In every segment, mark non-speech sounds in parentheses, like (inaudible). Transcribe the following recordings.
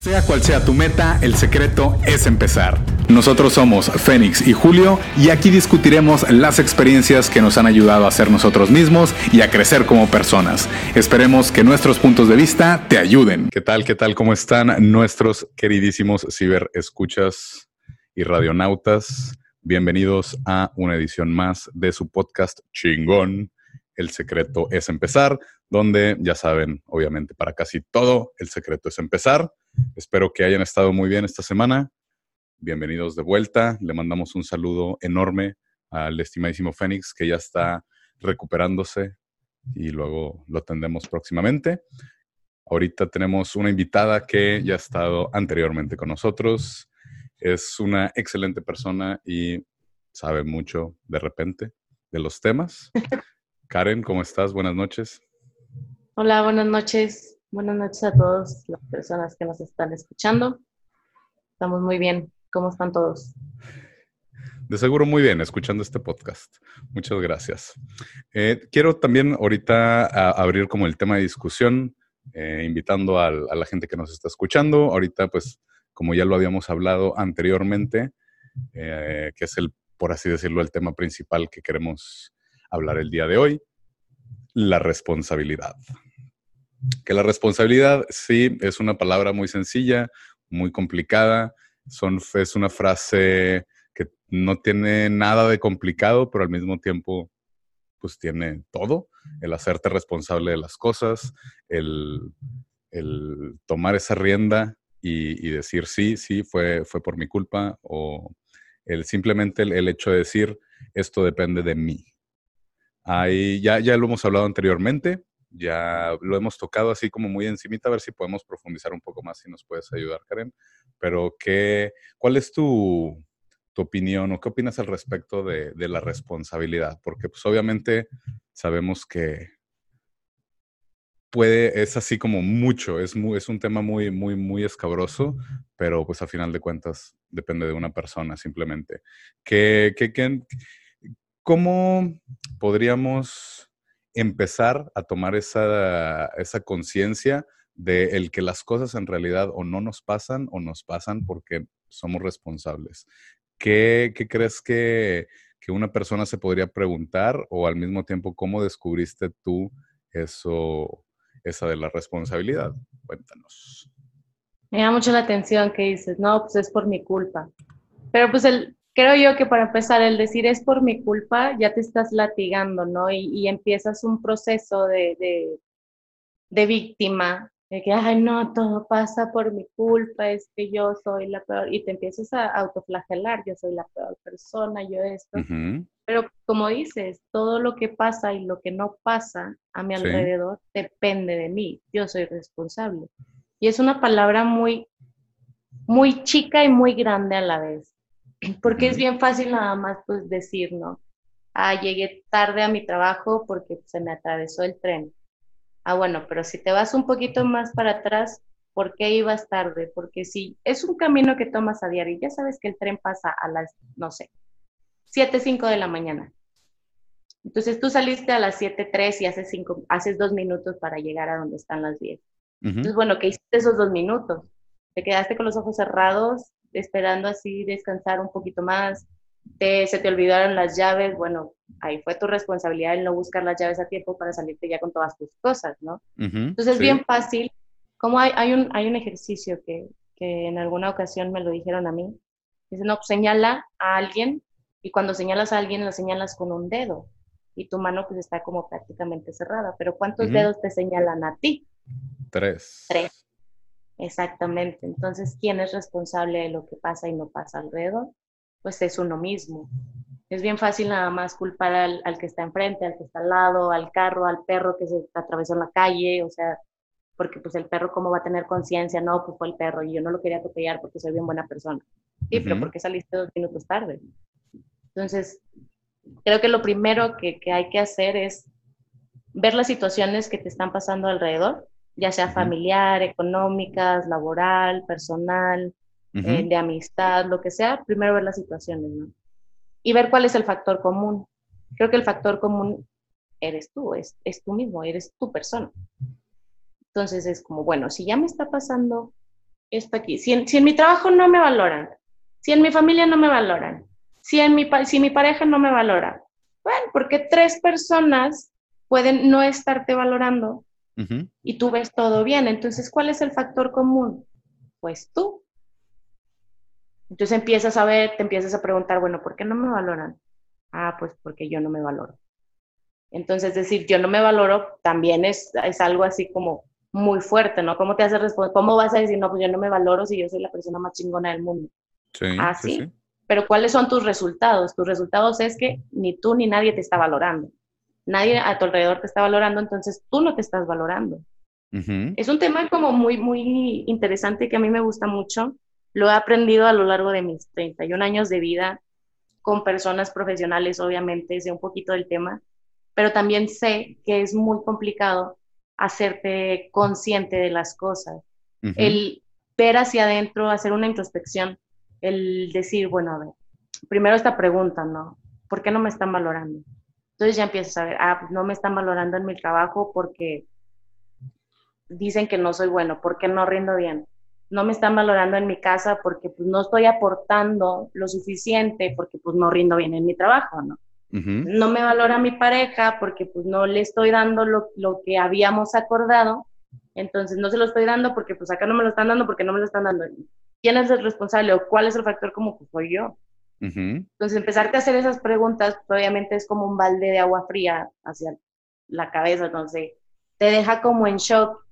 Sea cual sea tu meta, el secreto es empezar. Nosotros somos Fénix y Julio y aquí discutiremos las experiencias que nos han ayudado a ser nosotros mismos y a crecer como personas. Esperemos que nuestros puntos de vista te ayuden. ¿Qué tal? ¿Qué tal? ¿Cómo están nuestros queridísimos ciberescuchas y radionautas? Bienvenidos a una edición más de su podcast chingón. El secreto es empezar, donde ya saben, obviamente para casi todo, el secreto es empezar. Espero que hayan estado muy bien esta semana. Bienvenidos de vuelta. Le mandamos un saludo enorme al estimadísimo Fénix, que ya está recuperándose y luego lo tendremos próximamente. Ahorita tenemos una invitada que ya ha estado anteriormente con nosotros. Es una excelente persona y sabe mucho de repente de los temas. (laughs) Karen, ¿cómo estás? Buenas noches. Hola, buenas noches. Buenas noches a todas las personas que nos están escuchando. Estamos muy bien. ¿Cómo están todos? De seguro muy bien, escuchando este podcast. Muchas gracias. Eh, quiero también ahorita abrir como el tema de discusión, eh, invitando a, la gente que nos está escuchando. Ahorita, pues, como ya lo habíamos hablado anteriormente, eh, que es el, por así decirlo, el tema principal que queremos hablar el día de hoy, la responsabilidad. Que la responsabilidad, sí, es una palabra muy sencilla, muy complicada. Son, es una frase que no tiene nada de complicado, pero al mismo tiempo, pues tiene todo. El hacerte responsable de las cosas, el, tomar esa rienda y, decir, sí, sí, fue, fue por mi culpa, o el, simplemente el, hecho de decir, esto depende de mí. Ahí ya, ya lo hemos hablado anteriormente, ya lo hemos tocado así como muy encimita, a ver si podemos profundizar un poco más, si nos puedes ayudar, Karen. Pero, ¿qué, ¿cuál es tu, tu opinión o qué opinas al respecto de, de, la responsabilidad? Porque pues obviamente sabemos que puede, es así como mucho, es, muy, es un tema muy, muy, muy escabroso, pero pues a final de cuentas depende de una persona simplemente. ¿Qué, qué, ¿Cómo podríamos empezar a tomar esa, esa conciencia de el que las cosas en realidad o no nos pasan o nos pasan porque somos responsables. ¿Qué, qué crees que, que, una persona se podría preguntar o al mismo tiempo cómo descubriste tú eso, esa de la responsabilidad? Cuéntanos. Me llama mucho la atención que dices, no, pues es por mi culpa. Pero pues el, creo yo que para empezar, el decir es por mi culpa, ya te estás latigando, ¿no? Y, empiezas un proceso de, de, víctima, de que, ay, no, todo pasa por mi culpa, es que yo soy la peor, y te empiezas a autoflagelar, yo soy la peor persona, yo esto. Pero como dices, todo lo que pasa y lo que no pasa a mi alrededor depende de mí, yo soy responsable. Y es una palabra muy, muy chica y muy grande a la vez porque es bien fácil nada más pues decir, ¿no? Ah, llegué tarde a mi trabajo porque se me atravesó el tren. Ah, bueno, pero si te vas un poquito más para atrás, ¿por qué ibas tarde? Porque si es un camino que tomas a diario, ya sabes que el tren pasa a las, no sé, 7, 5 de la mañana. Entonces tú saliste a las 7, 3 y haces, cinco, haces dos minutos para llegar a donde están las 10. Entonces, bueno, ¿qué hiciste esos dos minutos? Te quedaste con los ojos cerrados esperando así descansar un poquito más, te, se te olvidaron las llaves, bueno, ahí fue tu responsabilidad el no buscar las llaves a tiempo para salirte ya con todas tus cosas, ¿no? Entonces es bien fácil, como hay, hay, un, hay un ejercicio que, que en alguna ocasión me lo dijeron a mí, dice, no, pues señala a alguien y cuando señalas a alguien lo señalas con un dedo y tu mano pues está como prácticamente cerrada, pero ¿cuántos dedos te señalan a ti? Tres. Tres. Exactamente. Entonces, ¿quién es responsable de lo que pasa y no pasa alrededor? Pues es uno mismo. Es bien fácil nada más culpar al, que está enfrente, al que está al lado, al carro, al perro que se atravesó en la calle, o sea, porque pues el perro cómo va a tener conciencia, no, pues fue el perro y yo no lo quería atropellar porque soy bien buena persona. Sí, pero ¿por qué saliste dos minutos tarde? Entonces, creo que lo primero que, que hay que hacer es ver las situaciones que te están pasando alrededor ya sea familiar, económicas, laboral, personal, eh, de amistad, lo que sea, primero ver las situaciones, ¿no? Y ver cuál es el factor común. Creo que el factor común eres tú, es, es tú mismo, eres tu persona. Entonces es como, bueno, si ya me está pasando esto aquí. Si en, si en mi trabajo no me valoran, si en mi familia no me valoran, si, en mi, si mi pareja no me valora, bueno, porque tres personas pueden no estarte valorando y tú ves todo bien. Entonces, ¿cuál es el factor común? Pues tú. Entonces empiezas a ver, te empiezas a preguntar, bueno, ¿por qué no me valoran? Ah, pues porque yo no me valoro. Entonces, decir, yo no me valoro también es, es algo así como muy fuerte, ¿no? ¿Cómo te hace responder? ¿Cómo vas a decir, no, pues yo no me valoro si yo soy la persona más chingona del mundo? Sí, ah, sí. Pero ¿cuáles son tus resultados? Tus resultados es que ni tú ni nadie te está valorando. Nadie a tu alrededor te está valorando, entonces tú no te estás valorando. Es un tema como muy, muy interesante que a mí me gusta mucho. Lo he aprendido a lo largo de mis 31 años de vida con personas profesionales, obviamente, sé un poquito del tema, pero también sé que es muy complicado hacerte consciente de las cosas. El ver hacia adentro, hacer una introspección, el decir, bueno, a ver, primero esta pregunta, ¿no? ¿Por qué no me están valorando? Entonces ya empiezas a ver, ah, pues no me están valorando en mi trabajo porque dicen que no soy bueno, porque no rindo bien. No me están valorando en mi casa porque pues, no estoy aportando lo suficiente porque pues no rindo bien en mi trabajo, ¿no? No me valora mi pareja porque pues no le estoy dando lo, lo, que habíamos acordado. Entonces no se lo estoy dando porque pues acá no me lo están dando porque no me lo están dando. ¿Quién es el responsable o cuál es el factor como pues soy yo? Entonces, empezarte a hacer esas preguntas, obviamente es como un balde de agua fría hacia la cabeza, entonces te deja como en shock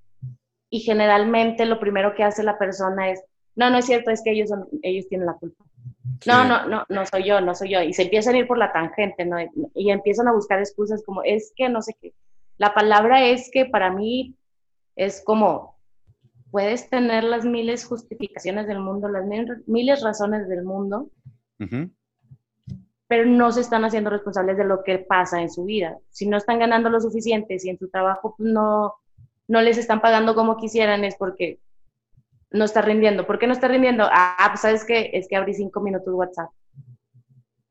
y generalmente lo primero que hace la persona es, no, no es cierto, es que ellos, son, ellos tienen la culpa. No, no, no, no soy yo, no soy yo. Y se empiezan a ir por la tangente, ¿no? Y empiezan a buscar excusas como, es que no sé qué. La palabra es que para mí es como, puedes tener las miles justificaciones del mundo, las miles razones del mundo, pero no se están haciendo responsables de lo que pasa en su vida. Si no están ganando lo suficiente, si en su trabajo pues, no, no les están pagando como quisieran, es porque no está rindiendo. ¿Por qué no está rindiendo? Ah, pues sabes que es que abrí cinco minutos WhatsApp.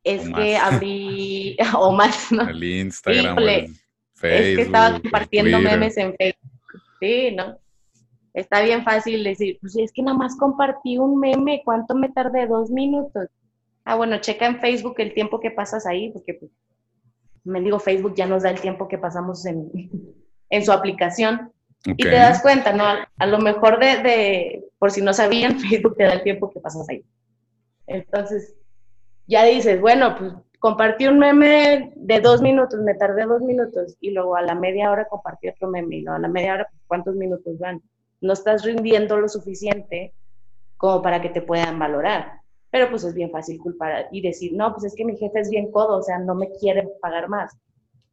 Es que abrí, (laughs) o más, ¿no? El Instagram, Facebook. Es que estaba compartiendo memes en Facebook. Sí, ¿no? Está bien fácil decir, pues es que nada más compartí un meme, ¿cuánto me tardé? Dos minutos. Ah, bueno, checa en Facebook el tiempo que pasas ahí, porque pues, me digo, Facebook ya nos da el tiempo que pasamos en, (laughs) en su aplicación. Y te das cuenta, ¿no? A, lo mejor de, de, por si no sabían, (laughs) Facebook te da el tiempo que pasas ahí. Entonces, ya dices, bueno, pues compartí un meme de dos minutos, me tardé dos minutos, y luego a la media hora compartí otro meme, y luego a la media hora, pues, ¿cuántos minutos van? No estás rindiendo lo suficiente como para que te puedan valorar pero pues es bien fácil culpar y decir, no, pues es que mi jefe es bien codo, o sea, no me quiere pagar más.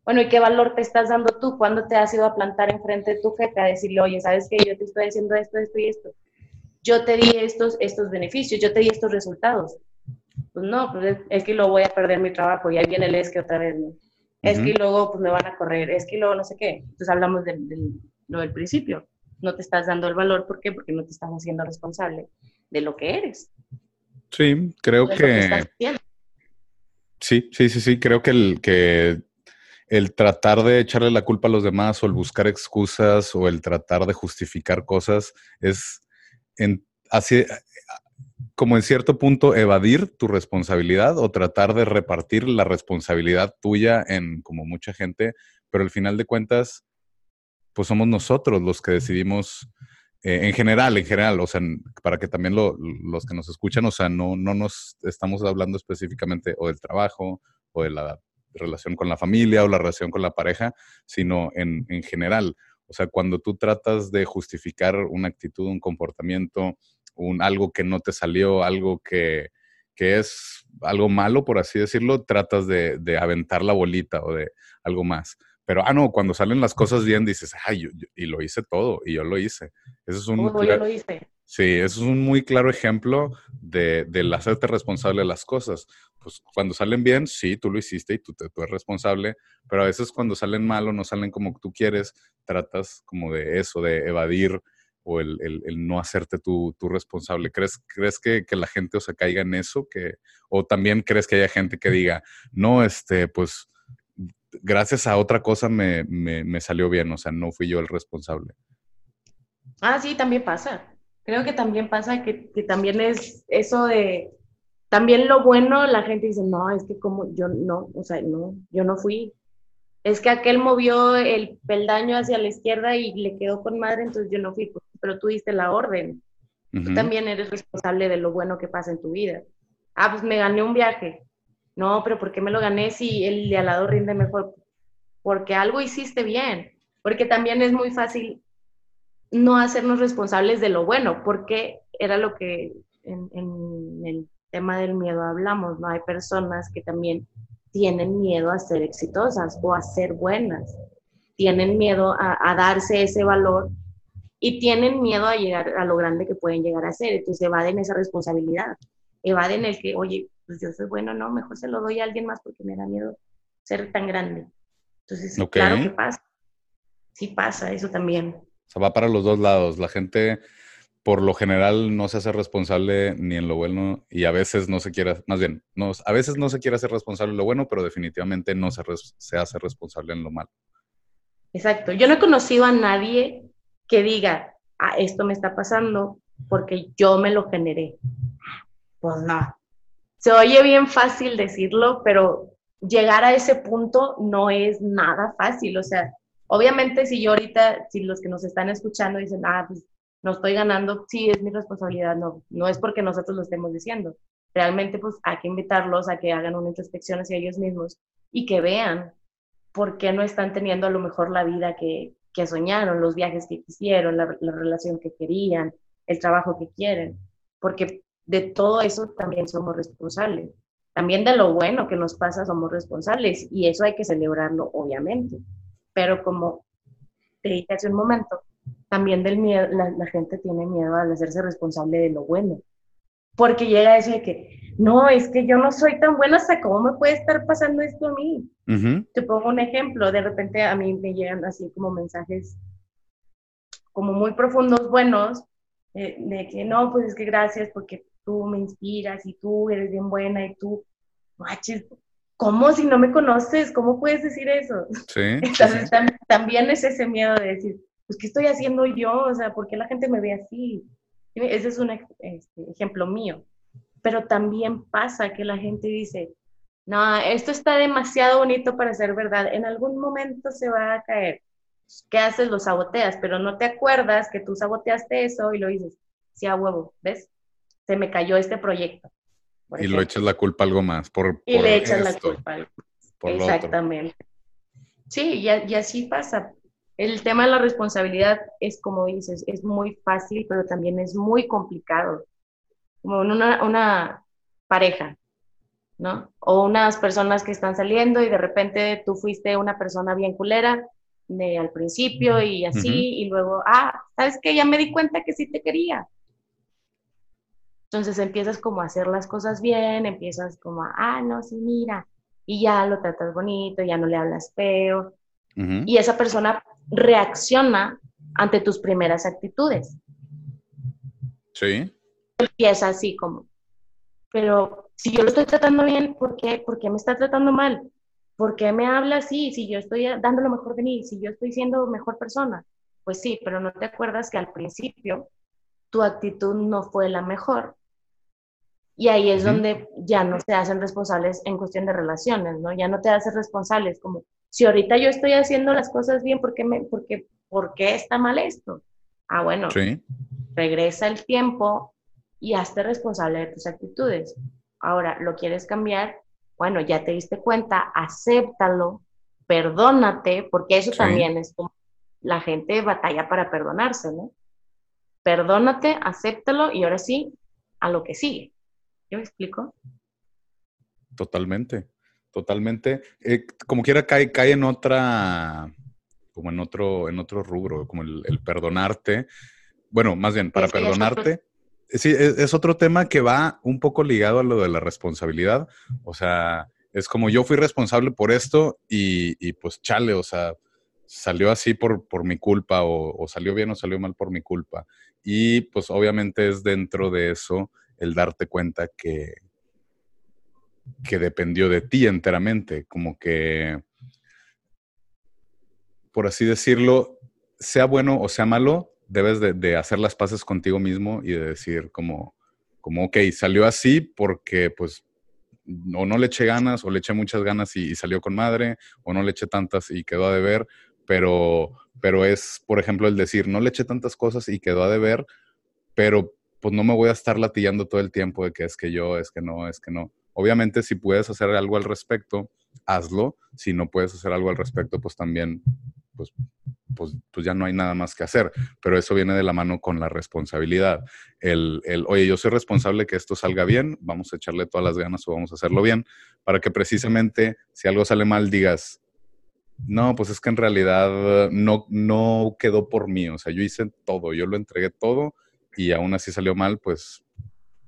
Bueno, ¿y qué valor te estás dando tú? cuando te has ido a plantar enfrente de tu jefe a decirle, oye, ¿sabes qué? Yo te estoy haciendo esto, esto y esto. Yo te di estos, estos beneficios, yo te di estos resultados. Pues no, pues es, que luego voy a perder mi trabajo y ahí viene el es que otra vez, ¿no? Es que luego pues me van a correr, es que luego no sé qué. Entonces hablamos de, lo del principio. No te estás dando el valor, ¿por qué? Porque no te estás haciendo responsable de lo que eres. Sí, creo que... Sí, sí, sí, sí, creo que el, que el tratar de echarle la culpa a los demás o el buscar excusas o el tratar de justificar cosas es en, así, como en cierto punto evadir tu responsabilidad o tratar de repartir la responsabilidad tuya en como mucha gente, pero al final de cuentas, pues somos nosotros los que decidimos eh, en general, en general, o sea, para que también los que nos escuchan, o sea, no, no nos estamos hablando específicamente o del trabajo o de la relación con la familia o la relación con la pareja, sino en, en general. O sea, cuando tú tratas de justificar una actitud, un comportamiento, un, algo que no te salió, algo que, que es algo malo, por así decirlo, tratas de, de aventar la bolita o de algo más. Pero, ah, no, cuando salen las cosas bien, dices, ay, y lo hice todo, y yo lo hice. Eso es un... yo lo hice. Sí, eso es un muy claro ejemplo de, del hacerte responsable de las cosas. Pues cuando salen bien, sí, tú lo hiciste y tú, tú eres responsable, pero a veces cuando salen mal o no salen como tú quieres, tratas como de eso, de evadir o el, el, el no hacerte tú, responsable. ¿Crees, crees que, que, la gente o se caiga en eso? Que, ¿O también crees que haya gente que diga, no, este, pues gracias a otra cosa me, salió bien, o sea, no fui yo el responsable. Ah, sí, también pasa. Creo que también pasa que, que también es eso de, también lo bueno, la gente dice, no, es que como yo no, o sea, no, yo no fui. Es que aquel movió el peldaño hacia la izquierda y le quedó con madre, entonces yo no fui, pero tú diste la orden. Tú también eres responsable de lo bueno que pasa en tu vida. Ah, pues me gané un viaje. No, pero ¿por qué me lo gané si el de al lado rinde mejor? Porque algo hiciste bien. Porque también es muy fácil no hacernos responsables de lo bueno, porque era lo que en, el tema del miedo hablamos, ¿no? Hay personas que también tienen miedo a ser exitosas o a ser buenas, tienen miedo a, darse ese valor y tienen miedo a llegar a lo grande que pueden llegar a ser, entonces evaden esa responsabilidad, evaden el que, oye, pues yo soy bueno, no, mejor se lo doy a alguien más porque me da miedo ser tan grande. Entonces, claro que pasa, sí pasa eso también sea, va para los dos lados. La gente, por lo general, no se hace responsable ni en lo bueno y a veces no se quiere, más bien, no, a veces no se quiere hacer responsable en lo bueno, pero definitivamente no se, se hace responsable en lo malo. Exacto. Yo no he conocido a nadie que diga, ah, esto me está pasando porque yo me lo generé. Pues no. Se oye bien fácil decirlo, pero llegar a ese punto no es nada fácil. O sea, Obviamente, si yo ahorita, si los que nos están escuchando dicen, ah, pues no estoy ganando, sí, es mi responsabilidad, no, no es porque nosotros lo estemos diciendo. Realmente, pues hay que invitarlos a que hagan una introspección hacia ellos mismos y que vean por qué no están teniendo a lo mejor la vida que, que soñaron, los viajes que quisieron, la, la relación que querían, el trabajo que quieren, porque de todo eso también somos responsables. También de lo bueno que nos pasa somos responsables y eso hay que celebrarlo, obviamente pero como te dije hace un momento, también del miedo, la, gente tiene miedo al hacerse responsable de lo bueno, porque llega a decir que, no, es que yo no soy tan buena, hasta cómo me puede estar pasando esto a mí. Te pongo un ejemplo, de repente a mí me llegan así como mensajes como muy profundos, buenos, eh, de que no, pues es que gracias porque tú me inspiras y tú eres bien buena y tú, manches, ¿cómo si no me conoces? ¿Cómo puedes decir eso? Sí. (laughs) Entonces, También es ese miedo de decir, pues, ¿qué estoy haciendo yo? O sea, ¿por qué la gente me ve así? Ese es un este, ejemplo mío. Pero también pasa que la gente dice, no, esto está demasiado bonito para ser verdad, en algún momento se va a caer. ¿Qué haces? Lo saboteas, pero no te acuerdas que tú saboteaste eso y lo dices, sí, a huevo, ¿ves? Se me cayó este proyecto y lo echas la culpa a algo más. Por, y le echas la culpa a algo Exactamente. Sí, y, y, así pasa. El tema de la responsabilidad es, como dices, es muy fácil, pero también es muy complicado. Como en una, una pareja, ¿no? O unas personas que están saliendo y de repente tú fuiste una persona bien culera de, al principio y así, y luego, ah, ¿sabes qué? Ya me di cuenta que sí te quería. Entonces empiezas como a hacer las cosas bien, empiezas como a, ah, no, sí, mira, y ya lo tratas bonito, ya no le hablas feo. Y esa persona reacciona ante tus primeras actitudes. Sí. Empieza así como, pero si yo lo estoy tratando bien, ¿por qué, ¿por qué me está tratando mal? ¿Por qué me habla así? Si yo estoy dando lo mejor de mí, si yo estoy siendo mejor persona. Pues sí, pero no te acuerdas que al principio tu actitud no fue la mejor y ahí es donde ya no se hacen responsables en cuestión de relaciones, ¿no? Ya no te haces responsables como, si ahorita yo estoy haciendo las cosas bien, ¿por qué, me, por qué, ¿por qué está mal esto? Ah, bueno, regresa el tiempo y hazte responsable de tus actitudes. Ahora, ¿lo quieres cambiar? Bueno, ya te diste cuenta, acéptalo, perdónate, porque eso también es como la gente batalla para perdonarse, ¿no? Perdónate, acéptalo y ahora sí, a lo que sigue. ¿Yo me explico? Totalmente, totalmente. Eh, como quiera cae, cae en otra, como en otro, en otro rubro, como el, perdonarte. Bueno, más bien, para perdonarte. Sí, es, otro tema que va un poco ligado a lo de la responsabilidad. O sea, es como yo fui responsable por esto y, pues chale, o sea, salió así por, por mi culpa o, o, salió bien o salió mal por mi culpa. Y pues obviamente es dentro de eso el darte cuenta que, que dependió de ti enteramente, como que, por así decirlo, sea bueno o sea malo, debes de, hacer las paces contigo mismo y de decir como, como, ok, salió así porque pues o no le eché ganas o le eché muchas ganas y, salió con madre o no le eché tantas y quedó a deber, pero, pero es, por ejemplo, el decir, no le eché tantas cosas y quedó a deber, pero pues no me voy a estar latillando todo el tiempo de que es que yo, es que no, es que no. Obviamente, si puedes hacer algo al respecto, hazlo. Si no puedes hacer algo al respecto, pues también, pues, pues, pues, ya no hay nada más que hacer. Pero eso viene de la mano con la responsabilidad. El, el, oye, yo soy responsable que esto salga bien, vamos a echarle todas las ganas o vamos a hacerlo bien, para que precisamente si algo sale mal digas, no, pues es que en realidad no, no quedó por mí. O sea, yo hice todo, yo lo entregué todo y aún así salió mal, pues,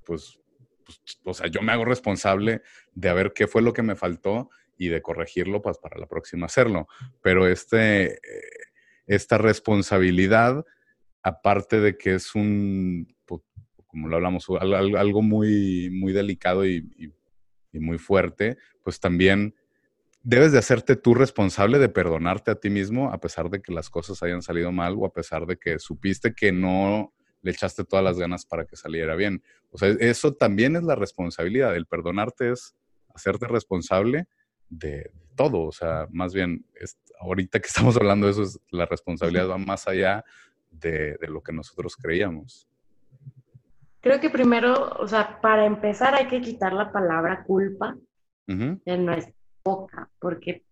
pues pues, o sea, yo me hago responsable de a ver qué fue lo que me faltó y de corregirlo pues, para la próxima hacerlo. Pero este, esta responsabilidad, aparte de que es un, pues, como lo hablamos, algo muy, muy delicado y, y muy fuerte, pues también debes de hacerte tú responsable de perdonarte a ti mismo a pesar de que las cosas hayan salido mal o a pesar de que supiste que no le echaste todas las ganas para que saliera bien. O sea, eso también es la responsabilidad. El perdonarte es hacerte responsable de todo. O sea, más bien, ahorita que estamos hablando de eso, es, la responsabilidad va más allá de, lo que nosotros creíamos. Creo que primero, o sea, para empezar hay que quitar la palabra culpa de nuestra boca, porque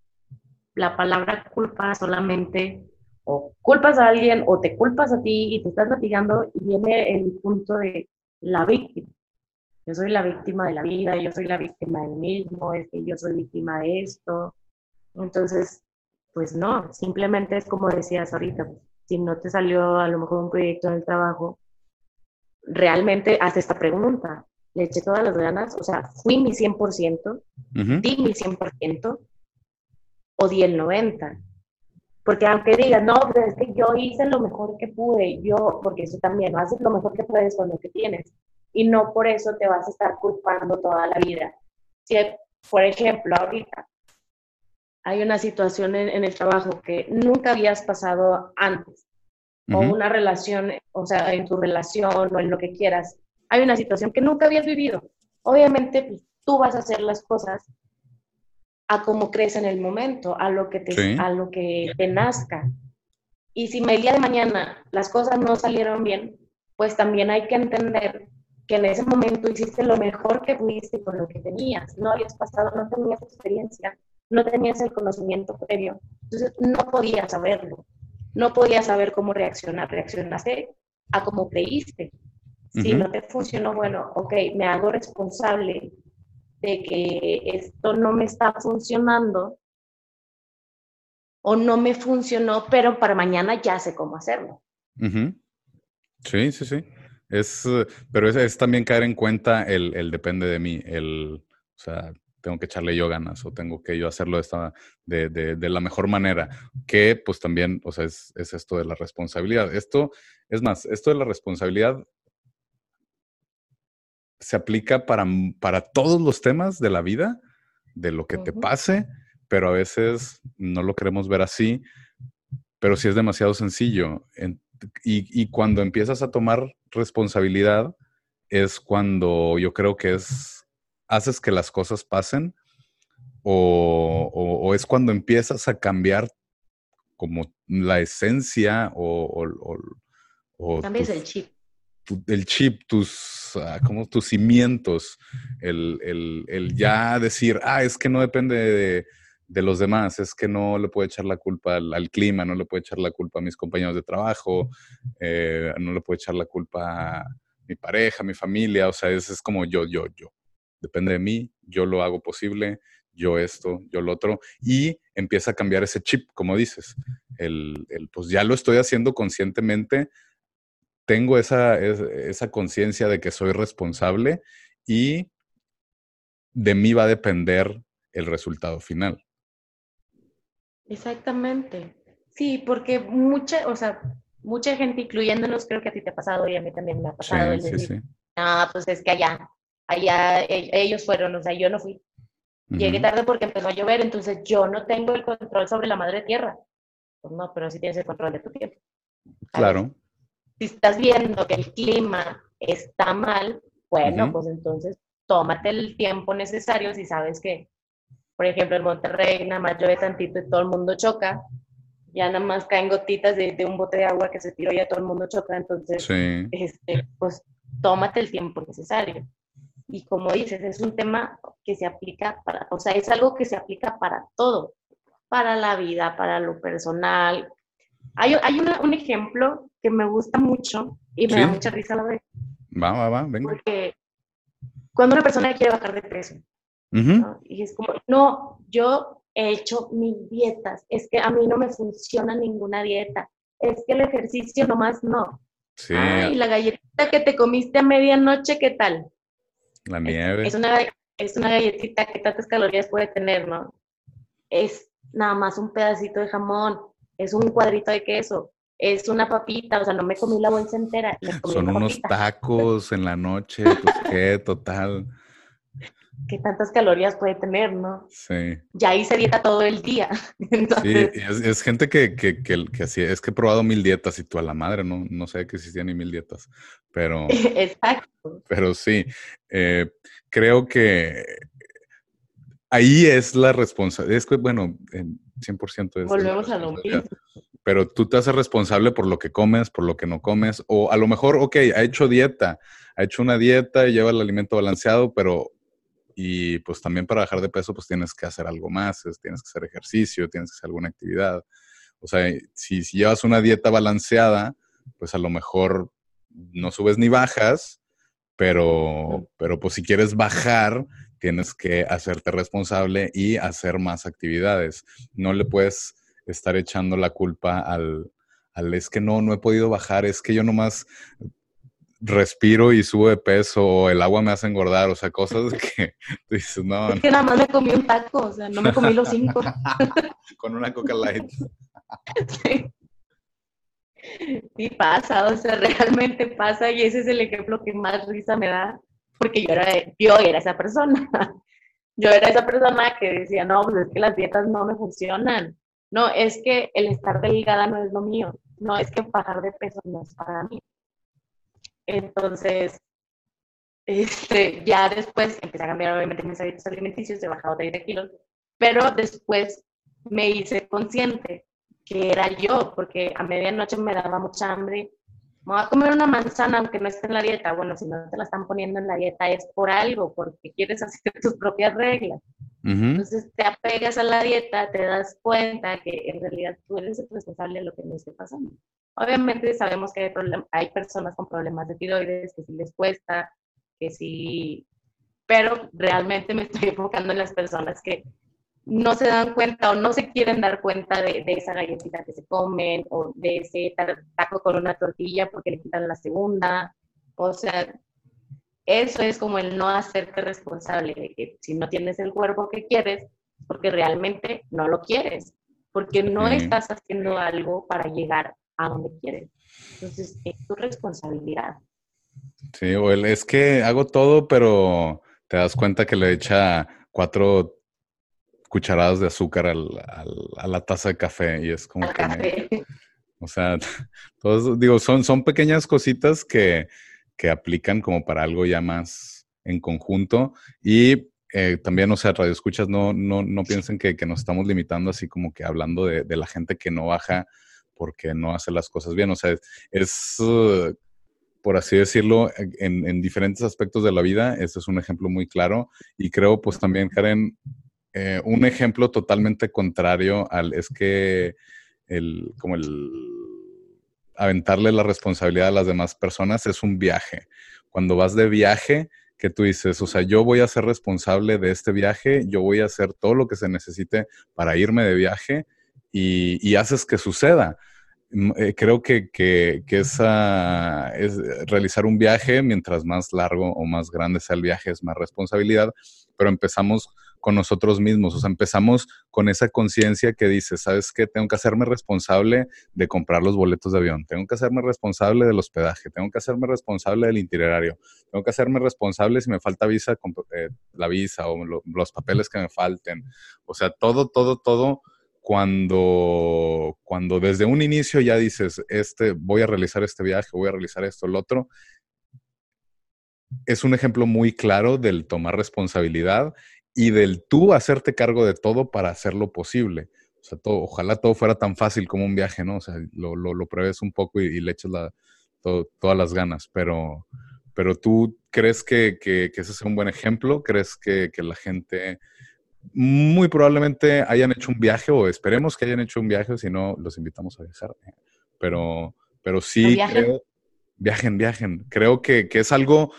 la palabra culpa solamente o culpas a alguien o te culpas a ti y te estás latigando y viene el punto de la víctima. Yo soy la víctima de la vida, yo soy la víctima del mismo, es que yo soy víctima de esto. Entonces, pues no, simplemente es como decías ahorita, pues, si no te salió a lo mejor un proyecto en el trabajo, realmente haz esta pregunta. Le eché todas las ganas, o sea, fui mi 100%, di mi 100% o di el 90%. Porque aunque digas, no, pero es que yo hice lo mejor que pude, yo, porque eso también, haces lo mejor que puedes con lo que tienes. Y no por eso te vas a estar culpando toda la vida. Si, por ejemplo, ahorita hay una situación en, el trabajo que nunca habías pasado antes, o una relación, o sea, en tu relación o en lo que quieras, hay una situación que nunca habías vivido. Obviamente, pues, tú vas a hacer las cosas a cómo crees en el momento, a lo que te, a lo que te nazca. Y si el día de mañana las cosas no salieron bien, pues también hay que entender que en ese momento hiciste lo mejor que pudiste con lo que tenías. No habías pasado, no tenías experiencia, no tenías el conocimiento previo. Entonces no podías saberlo. No podías saber cómo reaccionar. Reaccionaste a cómo creíste. Si no te funcionó, bueno, ok, me hago responsable de que esto no me está funcionando o no me funcionó, pero para mañana ya sé cómo hacerlo. Sí, sí, sí. Es, pero es, también caer en cuenta el, depende de mí, el, o sea, tengo que echarle yo ganas o tengo que yo hacerlo de, esta, de, de, la mejor manera, que pues también, o sea, es, es, esto de la responsabilidad. Esto, es más, esto de la responsabilidad se aplica para, para todos los temas de la vida, de lo que te pase, pero a veces no lo queremos ver así, pero sí es demasiado sencillo. y, cuando empiezas a tomar responsabilidad es cuando yo creo que es, haces que las cosas pasen o, es cuando empiezas a cambiar como la esencia o... o, Cambias el chip el chip, tus, ah, como tus cimientos, el, ya decir, ah, es que no depende de, los demás, es que no le puedo echar la culpa al, clima, no le puedo echar la culpa a mis compañeros de trabajo, eh, no le puedo echar la culpa a mi pareja, a mi familia, o sea, es, es como yo, yo, yo. Depende de mí, yo lo hago posible, yo esto, yo lo otro, y empieza a cambiar ese chip, como dices. El, el, pues ya lo estoy haciendo conscientemente, tengo esa, esa conciencia de que soy responsable y de mí va a depender el resultado final. Exactamente. Sí, porque mucha, o sea, mucha gente, incluyéndonos, creo que a ti te ha pasado y a mí también me ha pasado. Sí, sí, sí. Ah, pues es que allá, allá e, ellos fueron, o sea, yo no fui. Llegué tarde porque empezó a llover, entonces yo no tengo el control sobre la madre tierra. Pues no, pero sí tienes el control de tu tiempo. Claro. Si estás viendo que el clima está mal, bueno, pues entonces tómate el tiempo necesario si sabes que, por ejemplo, en Monterrey nada más llueve tantito y todo el mundo choca, ya nada más caen gotitas de, un bote de agua que se tiró y ya todo el mundo choca, entonces, este, pues tómate el tiempo necesario. Y como dices, es un tema que se aplica para, o sea, es algo que se aplica para todo, para la vida, para lo personal. Hay, hay un ejemplo que me gusta mucho y me da mucha risa a la vez. Va, va, va, venga. Porque cuando una persona quiere bajar de peso, y es como, no, yo he hecho mis dietas, es que a mí no me funciona ninguna dieta, es que el ejercicio nomás no. Sí. Ay, la galletita que te comiste a medianoche, ¿qué tal? La nieve. Es, una, es una galletita que tantas calorías puede tener, ¿no? Es nada más un pedacito de jamón, es un cuadrito de queso, es una papita, o sea, no me comí la bolsa entera. Son unos tacos en la noche, pues (laughs) qué, total. ¿Qué tantas calorías puede tener, no? Sí. Ya hice dieta todo el día. (laughs) Sí, es, gente que, que, que, que, así, es que he probado mil dietas y tú a la madre, no, no sé que existían ni mil dietas, pero... (laughs) Exacto. Pero sí, eh, creo que ahí es la responsabilidad, es que, bueno, en 100% es... Volvemos a lo mismo pero tú te haces responsable por lo que comes, por lo que no comes, o a lo mejor, ok, ha hecho dieta, ha hecho una dieta y lleva el alimento balanceado, pero, y pues también para bajar de peso, pues tienes que hacer algo más, tienes que hacer ejercicio, tienes que hacer alguna actividad. O sea, si, si llevas una dieta balanceada, pues a lo mejor no subes ni bajas, pero, pero pues si quieres bajar, tienes que hacerte responsable y hacer más actividades. No le puedes estar echando la culpa al, al es que no, no he podido bajar, es que yo nomás respiro y subo de peso, o el agua me hace engordar, o sea, cosas que (laughs) dices, no. Es que nada más me comí un taco, o sea, no me comí los cinco. (laughs) Con una coca light. sí. sí. pasa, o sea, (laughs) realmente pasa y ese es el ejemplo que más risa me da, porque yo era, yo era esa persona. (laughs) Yo era esa persona que decía, no, pues es que las dietas no me funcionan no, es que el estar delgada no es lo mío, no, es que bajar de peso no es para mí. Entonces, este, ya después empecé a cambiar obviamente mis hábitos alimenticios, he bajado 30 kilos, pero después me hice consciente que era yo, porque a medianoche me daba mucha hambre. Me voy a comer una manzana aunque no esté en la dieta. Bueno, si no te la están poniendo en la dieta es por algo, porque quieres hacer tus propias reglas. Entonces te apegas a la dieta, te das cuenta que en realidad tú eres el responsable de lo que me esté pasando. Obviamente sabemos que hay, hay personas con problemas de tiroides, que sí les cuesta, que sí, pero realmente me estoy (laughs) enfocando en las personas que no se dan cuenta o no se quieren dar cuenta de, de esa galletita que se comen o de ese taco con una tortilla porque le quitan la segunda. O sea, eso es como el no hacerte responsable de que si no tienes el cuerpo que quieres, porque realmente no lo quieres, porque no estás haciendo algo para llegar a donde quieres. Entonces, es tu responsabilidad. Sí, o el, es que hago todo, pero te das cuenta que le echa cuatro cucharadas de azúcar a la taza de café y es como que... o sea, (laughs) todos, digo, son, son pequeñas cositas que, que aplican como para algo ya más en conjunto. Y eh, también, o sea, Radio Escuchas, no, no, no piensen que, nos estamos limitando así como que hablando de, la gente que no baja porque no hace las cosas bien. O sea, es, uh, por así decirlo, en, diferentes aspectos de la vida. Este es un ejemplo muy claro. Y creo, pues también, Karen, eh, un ejemplo totalmente contrario al es que el, como el aventarle la responsabilidad a las demás personas es un viaje. Cuando vas de viaje, que tú dices, o sea, yo voy a ser responsable de este viaje, yo voy a hacer todo lo que se necesite para irme de viaje y, haces que suceda. Mm, eh, creo que, que, esa, es realizar un viaje, mientras más largo o más grande sea el viaje, es más responsabilidad, pero empezamos con nosotros mismos. O sea, empezamos con esa conciencia que dice, ¿sabes qué? Tengo que hacerme responsable de comprar los boletos de avión, tengo que hacerme responsable del hospedaje, tengo que hacerme responsable del itinerario, tengo que hacerme responsable si me falta visa, eh, la visa o los papeles que me falten. O sea, todo, todo, todo cuando, cuando desde un inicio ya dices, este, voy a realizar este viaje, voy a realizar esto, el otro, es un ejemplo muy claro del tomar responsabilidad y del tú hacerte cargo de todo para hacerlo posible. O sea, todo, ojalá todo fuera tan fácil como un viaje, ¿no? O sea, lo, lo, lo prevés un poco y, le echas la, todas las ganas, pero, pero tú crees que, que, ese es un buen ejemplo, crees que, que, la gente muy probablemente hayan hecho un viaje o esperemos que hayan hecho un viaje, si no, los invitamos a viajar. Pero, pero sí, creo, viajen, viajen. Creo que, que es algo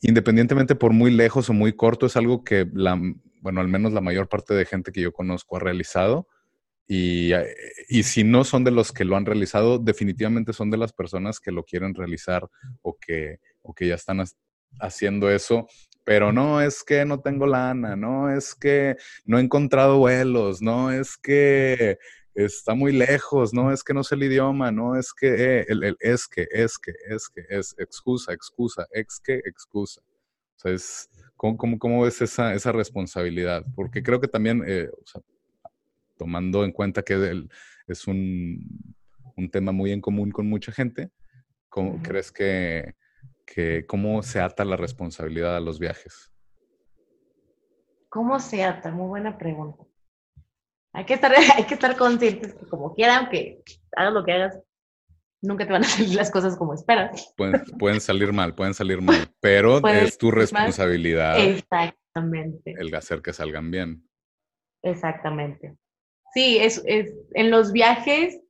independientemente por muy lejos o muy corto, es algo que, la, bueno, al menos la mayor parte de gente que yo conozco ha realizado. Y, y, si no son de los que lo han realizado, definitivamente son de las personas que lo quieren realizar o que, o que ya están haciendo eso. Pero no es que no tengo lana, no es que no he encontrado vuelos, no es que está muy lejos, no es que no sé el idioma, no es que, eh, el, es que, es que, es que, es excusa, excusa, ex que, excusa. O sea, es, ¿cómo, cómo, ves esa, esa, responsabilidad? Porque creo que también, eh, o sea, tomando en cuenta que es un, un, tema muy en común con mucha gente, ¿cómo crees que, que, cómo se ata la responsabilidad a los viajes? ¿Cómo se ata? Muy buena pregunta. Hay que estar, (laughs) hay que estar conscientes que como quiera, aunque hagas lo que hagas, nunca te van a salir las cosas como esperas. Pueden, pueden salir mal, pueden salir mal, pero (laughs) es tu responsabilidad. Exactamente. El hacer que salgan bien. Exactamente. Sí, es, es en los viajes,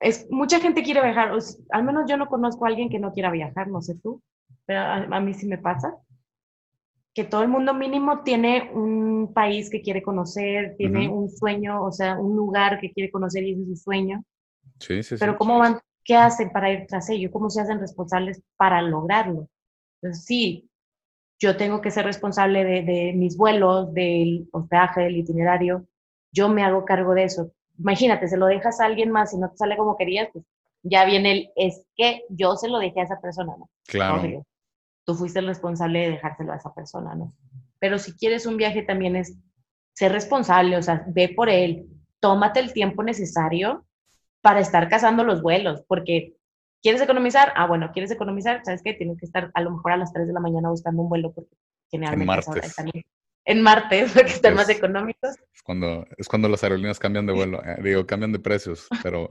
es, mucha gente quiere viajar, al menos yo no conozco a alguien que no quiera viajar, no sé tú, pero a mí sí me pasa que todo el mundo mínimo tiene un país que quiere conocer, tiene un sueño, o sea, un lugar que quiere conocer y ese es su sueño. Sí, sí, Pero ¿cómo van? ¿Qué hacen para ir tras ello? ¿Cómo se hacen responsables para lograrlo? Entonces, sí, yo tengo que ser responsable de, de mis vuelos, del hospedaje, del itinerario. Yo me hago cargo de eso. Imagínate, se lo dejas a alguien más y no te sale como querías, pues ya viene el, es que yo se lo dejé a esa persona, ¿no? Claro tú fuiste el responsable de dejárselo a esa persona, ¿no? Pero si quieres un viaje también es ser responsable, o sea, ve por él, tómate el tiempo necesario para estar cazando los vuelos, porque ¿quieres economizar? Ah, bueno, ¿quieres economizar? ¿Sabes qué? Tienes que estar a lo mejor a las 3 de la mañana buscando un vuelo porque generalmente en martes. Están en martes, (laughs) porque están más económicos. Es cuando, es cuando las aerolíneas cambian de vuelo, eh, digo, cambian de precios, pero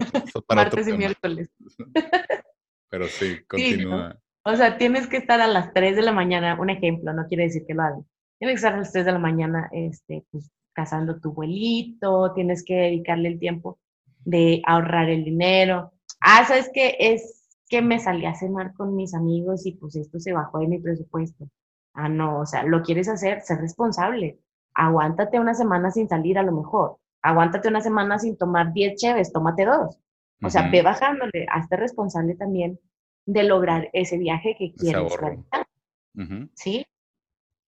para martes y miércoles. (laughs) pero sí, continúa. O sea, tienes que estar a las 3 de la mañana, un ejemplo, no quiere decir que lo hagan. Tienes que estar a las 3 de la mañana, este, pues, cazando tu vuelito, tienes que dedicarle el tiempo de ahorrar el dinero. Ah, ¿sabes qué? Es que me salí a cenar con mis amigos y pues esto se bajó de mi presupuesto. Ah, no, o sea, lo quieres hacer, ser responsable. Aguántate una semana sin salir a lo mejor. Aguántate una semana sin tomar 10 cheves, tómate dos. O sea, ve bajándole, hazte responsable también de lograr ese viaje que quieres realizar. ¿Sí?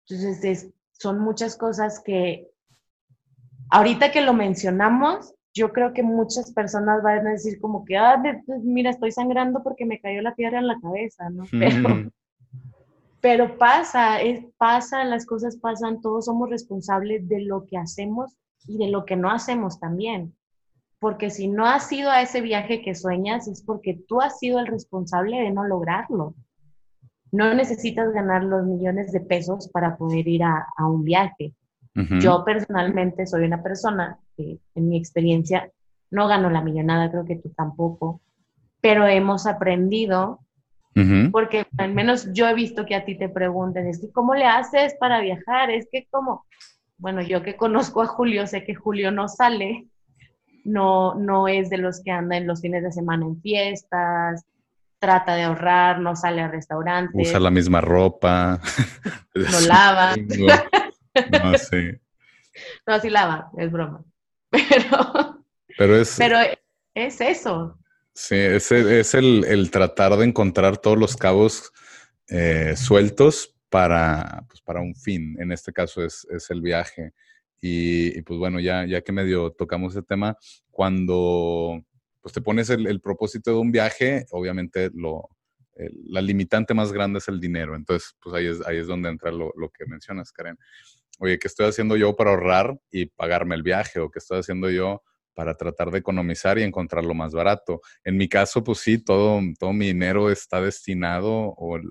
Entonces, son muchas cosas que ahorita que lo mencionamos, yo creo que muchas personas van a decir como que, ah, pues, mira, estoy sangrando porque me cayó la piedra en la cabeza, ¿no? Pero, pero pasa, es, pasa, las cosas pasan, todos somos responsables de lo que hacemos y de lo que no hacemos también porque si no has ido a ese viaje que sueñas es porque tú has sido el responsable de no lograrlo. No necesitas ganar los millones de pesos para poder ir a, un viaje. Yo personalmente soy una persona que en mi experiencia no gano la millonada, creo que tú tampoco, pero hemos aprendido, porque al menos yo he visto que a ti te preguntan, es que ¿cómo le haces para viajar? Es que como, bueno, yo que conozco a Julio, sé que Julio no sale no, no es de los que anda en los fines de semana en fiestas, trata de ahorrar, no sale a restaurantes. Usa la misma ropa. (laughs) no lava. (laughs) no, sí. No, sí lava, es broma. (laughs) Pero, pero, es, pero es eso. Sí, es, es el, tratar de encontrar todos los cabos eh, sueltos para, pues, para un fin. En este caso es, es el viaje. Y, pues bueno, ya, ya que medio tocamos ese tema, cuando pues te pones el, propósito de un viaje, obviamente lo, la limitante más grande es el dinero. Entonces, pues ahí es, ahí es donde entra lo, lo, que mencionas, Karen. Oye, ¿qué estoy haciendo yo para ahorrar y pagarme el viaje? ¿O qué estoy haciendo yo para tratar de economizar y encontrar lo más barato. En mi caso, pues sí, todo, todo mi dinero está destinado, o el,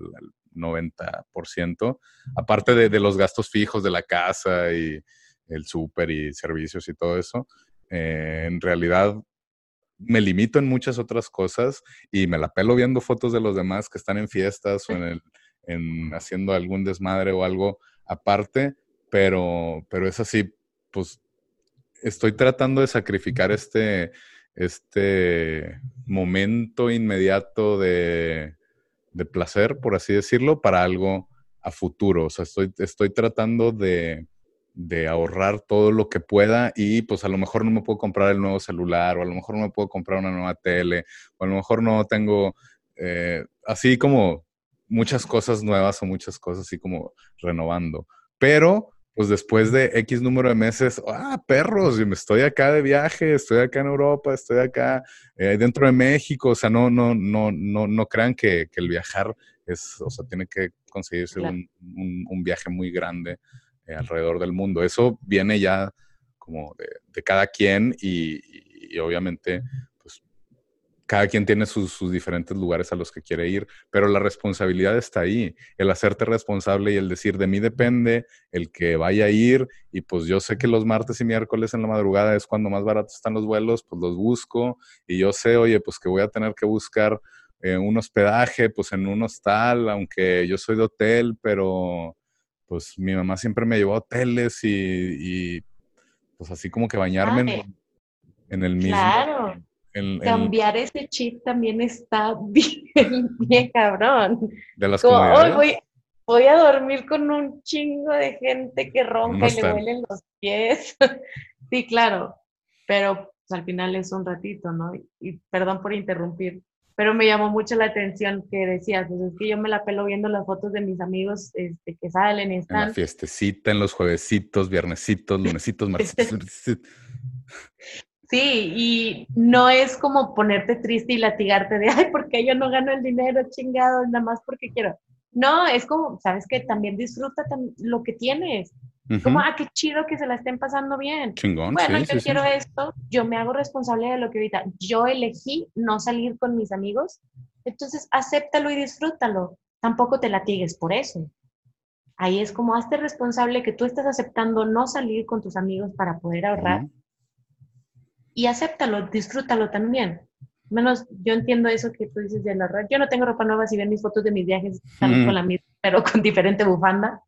90%, aparte de, de, los gastos fijos de la casa y el súper y servicios y todo eso, eh, en realidad me limito en muchas otras cosas y me la pelo viendo fotos de los demás que están en fiestas o en, el, en haciendo algún desmadre o algo aparte, pero, pero es así, pues estoy tratando de sacrificar este, este momento inmediato de, de placer, por así decirlo, para algo a futuro. O sea, estoy, estoy tratando de, de, ahorrar todo lo que pueda y pues a lo mejor no me puedo comprar el nuevo celular o a lo mejor no me puedo comprar una nueva tele o a lo mejor no tengo eh, así como muchas cosas nuevas o muchas cosas así como renovando. Pero pues después de X número de meses, ah, perros, me estoy acá de viaje, estoy acá en Europa, estoy acá eh, dentro de México, o sea, no, no, no, no, no crean que, el viajar es, o sea, tiene que conseguirse un, un, viaje muy grande alrededor del mundo. Eso viene ya como de, cada quien y, obviamente cada quien tiene sus, diferentes lugares a los que quiere ir, pero la responsabilidad está ahí, el hacerte responsable y el decir, de mí depende el que vaya a ir y pues yo sé que los martes y miércoles en la madrugada es cuando más baratos están los vuelos, pues los busco y yo sé, oye, pues que voy a tener que buscar eh, un hospedaje, pues en un hostal, aunque yo soy de hotel, pero pues mi mamá siempre me llevó a hoteles y, pues así como que bañarme en, el mismo. Claro Cambiar ese chip también está (laughs) bien, bien cabrón. De las Como, voy, voy, a dormir con un chingo de gente que ronca y le huelen los pies. (laughs) sí, claro, pero pues, al final es un ratito, ¿no? Y, perdón por interrumpir, pero me llamó mucho la atención que decías, pues es que yo me la pelo viendo las fotos de mis amigos este, que salen y están. En la fiestecita, en los juevesitos, viernesitos, lunesitos, martesitos. (laughs) Sí, y no es como ponerte triste y latigarte de, ay, porque yo no gano el dinero, chingado, nada más porque quiero. No, es como, sabes que también disfruta lo que tienes. Como, ah, qué chido que se la estén pasando bien. Chingón. Bueno, yo quiero esto, yo me hago responsable de lo que ahorita. Yo elegí no salir con mis amigos, entonces acéptalo y disfrútalo. Tampoco te latigues por eso. Ahí es como, hazte responsable que tú estás aceptando no salir con tus amigos para poder ahorrar y acéptalo, disfrútalo también. Menos yo entiendo eso que tú dices de la ropa. Yo no tengo ropa nueva si ven mis fotos de mis viajes, con la misma, pero con diferente bufanda.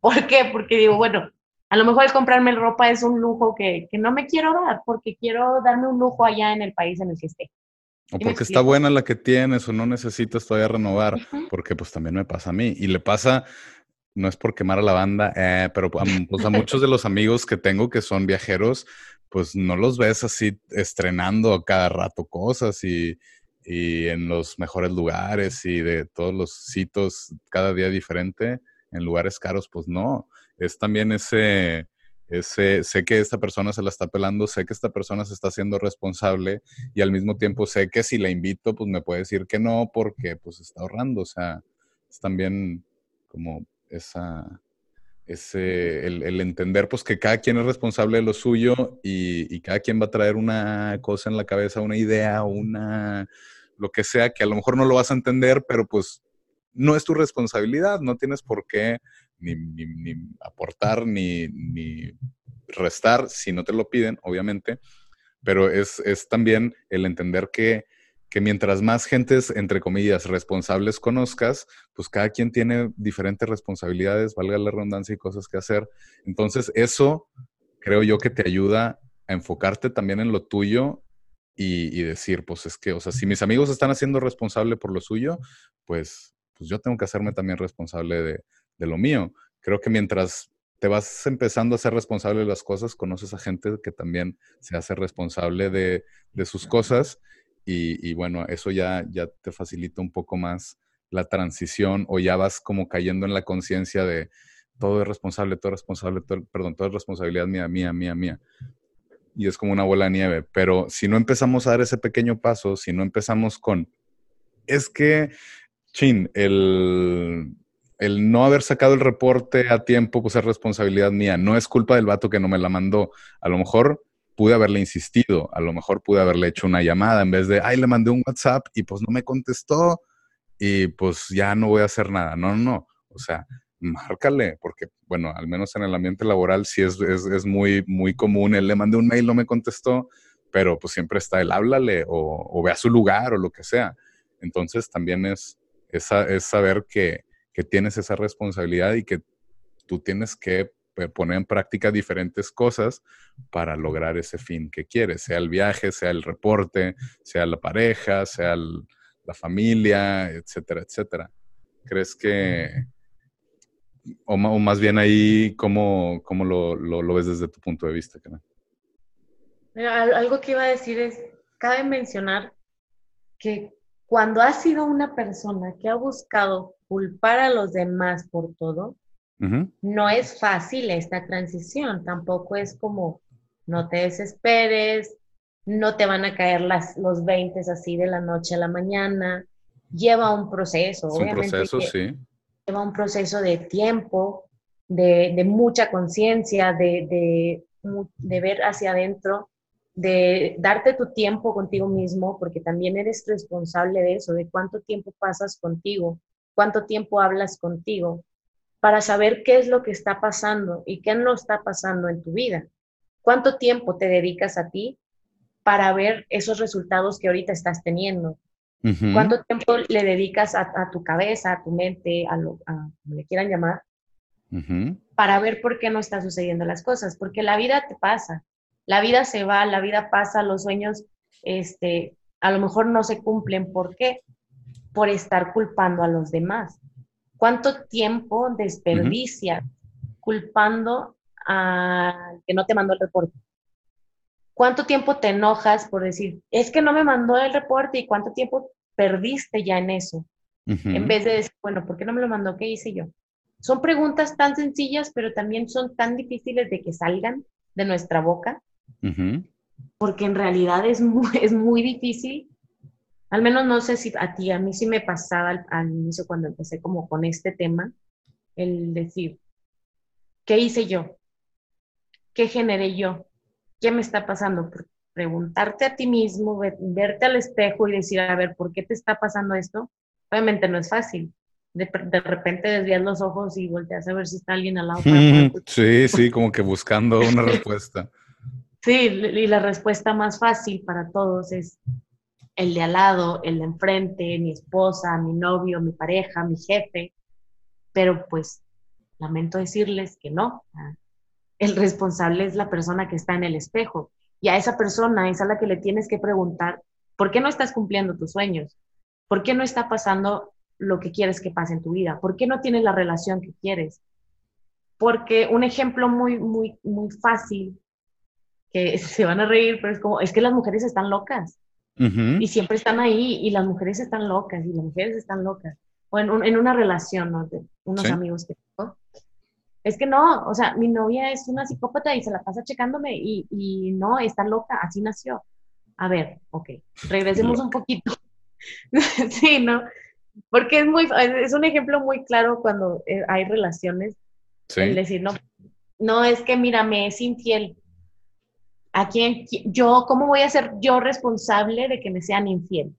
¿Por qué? Porque digo, bueno, a lo mejor el comprarme ropa es un lujo que, que no me quiero dar, porque quiero darme un lujo allá en el país en el que esté. O porque está buena la que tienes o no necesitas todavía renovar, porque pues también me pasa a mí. Y le pasa, no es por quemar a la banda, eh, pero pues, a muchos de los amigos que tengo que son viajeros, pues no los ves así estrenando cada rato cosas y, en los mejores lugares y de todos los sitios cada día diferente, en lugares caros, pues no. Es también ese, ese, sé que esta persona se la está pelando, sé que esta persona se está haciendo responsable y al mismo tiempo sé que si la invito, pues me puede decir que no porque pues está ahorrando. O sea, es también como esa, ese, el, entender pues que cada quien es responsable de lo suyo y, cada quien va a traer una cosa en la cabeza, una idea, una lo que sea, que a lo mejor no lo vas a entender, pero pues no es tu responsabilidad, no tienes por qué ni, aportar ni, ni, restar si no te lo piden, obviamente, pero es, es también el entender que que mientras más gentes, entre comillas, responsables conozcas, pues cada quien tiene diferentes responsabilidades, valga la redundancia y cosas que hacer. Entonces, eso creo yo que te ayuda a enfocarte también en lo tuyo y, decir, pues es que, o sea, si mis amigos están haciendo responsable por lo suyo, pues, pues yo tengo que hacerme también responsable de, de lo mío. Creo que mientras te vas empezando a ser responsable de las cosas, conoces a gente que también se hace responsable de, de sus cosas y, bueno, eso ya, ya te facilita un poco más la transición o ya vas como cayendo en la conciencia de todo es responsable, todo es responsable, perdón, todo es responsabilidad mía, mía, mía, mía. Y es como una bola de nieve. Pero si no empezamos a dar ese pequeño paso, si no empezamos con, es que, chin, el, el no haber sacado el reporte a tiempo, pues es responsabilidad mía. No es culpa del vato que no me la mandó. A lo mejor pude haberle insistido, a lo mejor pude haberle hecho una llamada en vez de, ay, le mandé un WhatsApp y pues no me contestó y pues ya no voy a hacer nada. No, no, no. O sea, márcale, porque, bueno, al menos en el ambiente laboral sí es, es, muy, muy común. Él le mandé un mail, no me contestó, pero pues siempre está el háblale o, o ve a su lugar o lo que sea. Entonces también es, es, es saber que, que tienes esa responsabilidad y que tú tienes que poner en práctica diferentes cosas para lograr ese fin que quieres, sea el viaje, sea el reporte, sea la pareja, sea la familia, etcétera, etcétera. ¿Crees que, o, más bien ahí, cómo, cómo lo, lo, ves desde tu punto de vista, algo que iba a decir es, cabe mencionar que cuando has sido una persona que ha buscado culpar a los demás por todo, no es fácil esta transición, tampoco es como no te desesperes, no te van a caer las, los 20 así de la noche a la mañana, lleva un proceso. un proceso, sí. Lleva un proceso de tiempo, de, mucha conciencia, de, de, ver hacia adentro, de darte tu tiempo contigo mismo, porque también eres responsable de eso, de cuánto tiempo pasas contigo, cuánto tiempo hablas contigo, para saber qué es lo que está pasando y qué no está pasando en tu vida. ¿Cuánto tiempo te dedicas a ti para ver esos resultados que ahorita estás teniendo? ¿Cuánto tiempo le dedicas a, tu cabeza, a tu mente, a lo que le quieran llamar, para ver por qué no están sucediendo las cosas? Porque la vida te pasa, la vida se va, la vida pasa, los sueños, este, a lo mejor no se cumplen. ¿Por qué? Por estar culpando a los demás. ¿Cuánto tiempo desperdicia culpando a que no te mandó el reporte? ¿Cuánto tiempo te enojas por decir, es que no me mandó el reporte y cuánto tiempo perdiste ya en eso? En vez de decir, bueno, ¿por qué no me lo mandó? ¿Qué hice yo? Son preguntas tan sencillas, pero también son tan difíciles de que salgan de nuestra boca, porque en realidad es muy, (laughs) es muy difícil al menos no sé si a ti, a mí sí me pasaba al, inicio cuando empecé como con este tema, el decir, ¿qué hice yo? ¿Qué generé yo? ¿Qué me está pasando? Preguntarte a ti mismo, verte al espejo y decir, a ver, ¿por qué te está pasando esto? Obviamente no es fácil. De, repente desvías los ojos y volteas a ver si está alguien al lado. sí, sí, como que buscando una (laughs) respuesta. Sí, y la respuesta más fácil para todos es el de al lado, el de enfrente, mi esposa, mi novio, mi pareja, mi jefe, pero pues lamento decirles que no. El responsable es la persona que está en el espejo y a esa persona es a la que le tienes que preguntar, ¿por qué no estás cumpliendo tus sueños? ¿Por qué no está pasando lo que quieres que pase en tu vida? ¿Por qué no tienes la relación que quieres? Porque un ejemplo muy, muy, muy fácil, que (laughs) se van a reír, pero es como, es que las mujeres están locas. Y siempre están ahí y las mujeres están locas y las mujeres están locas. O en, en una relación, ¿no? De unos amigos que tengo. Es que no, o sea, mi novia es una psicópata y se la pasa checándome y, y no, está loca, así nació. A ver, ok, regresemos un poquito. (laughs) sí, ¿no? Porque es muy, es un ejemplo muy claro cuando eh, hay relaciones. Sí. El decir, no, no, es que mira, me es infiel. ¿A quién, yo, cómo voy a ser yo responsable de que me sean infiel?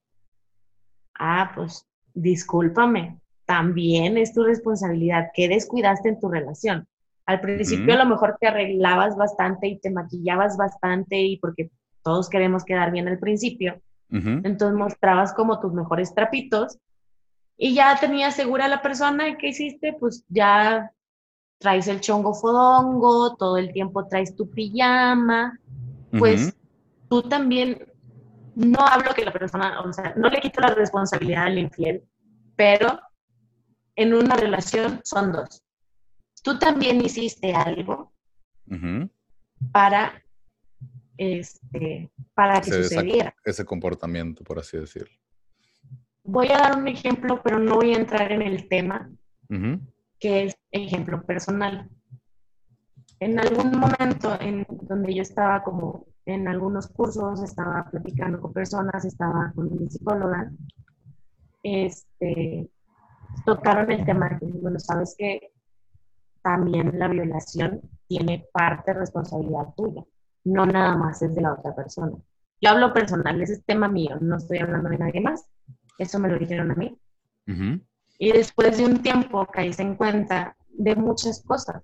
Ah, pues discúlpame, también es tu responsabilidad. ¿Qué descuidaste en tu relación? Al principio a lo mejor te arreglabas bastante y te maquillabas bastante y porque todos queremos quedar bien al principio. Entonces mostrabas como tus mejores trapitos y ya tenías segura a la persona y qué hiciste, pues ya traes el chongo fodongo, todo el tiempo traes tu pijama, pues tú también, no hablo que la persona, o sea, no le quito la responsabilidad al infiel, pero en una relación son dos. Tú también hiciste algo para, este, para que sucediera. Ese comportamiento, por así decirlo. Voy a dar un ejemplo, pero no voy a entrar en el tema, que es ejemplo personal en algún momento en donde yo estaba como en algunos cursos, estaba platicando con personas, estaba con mi psicóloga, este, tocaron el tema que, bueno, sabes que también la violación tiene parte de responsabilidad tuya. no nada más es de la otra persona. Yo hablo personal, ese es tema mío, no estoy hablando de nadie más. Eso me lo dijeron a mí. Y después de un tiempo caí en cuenta de muchas cosas.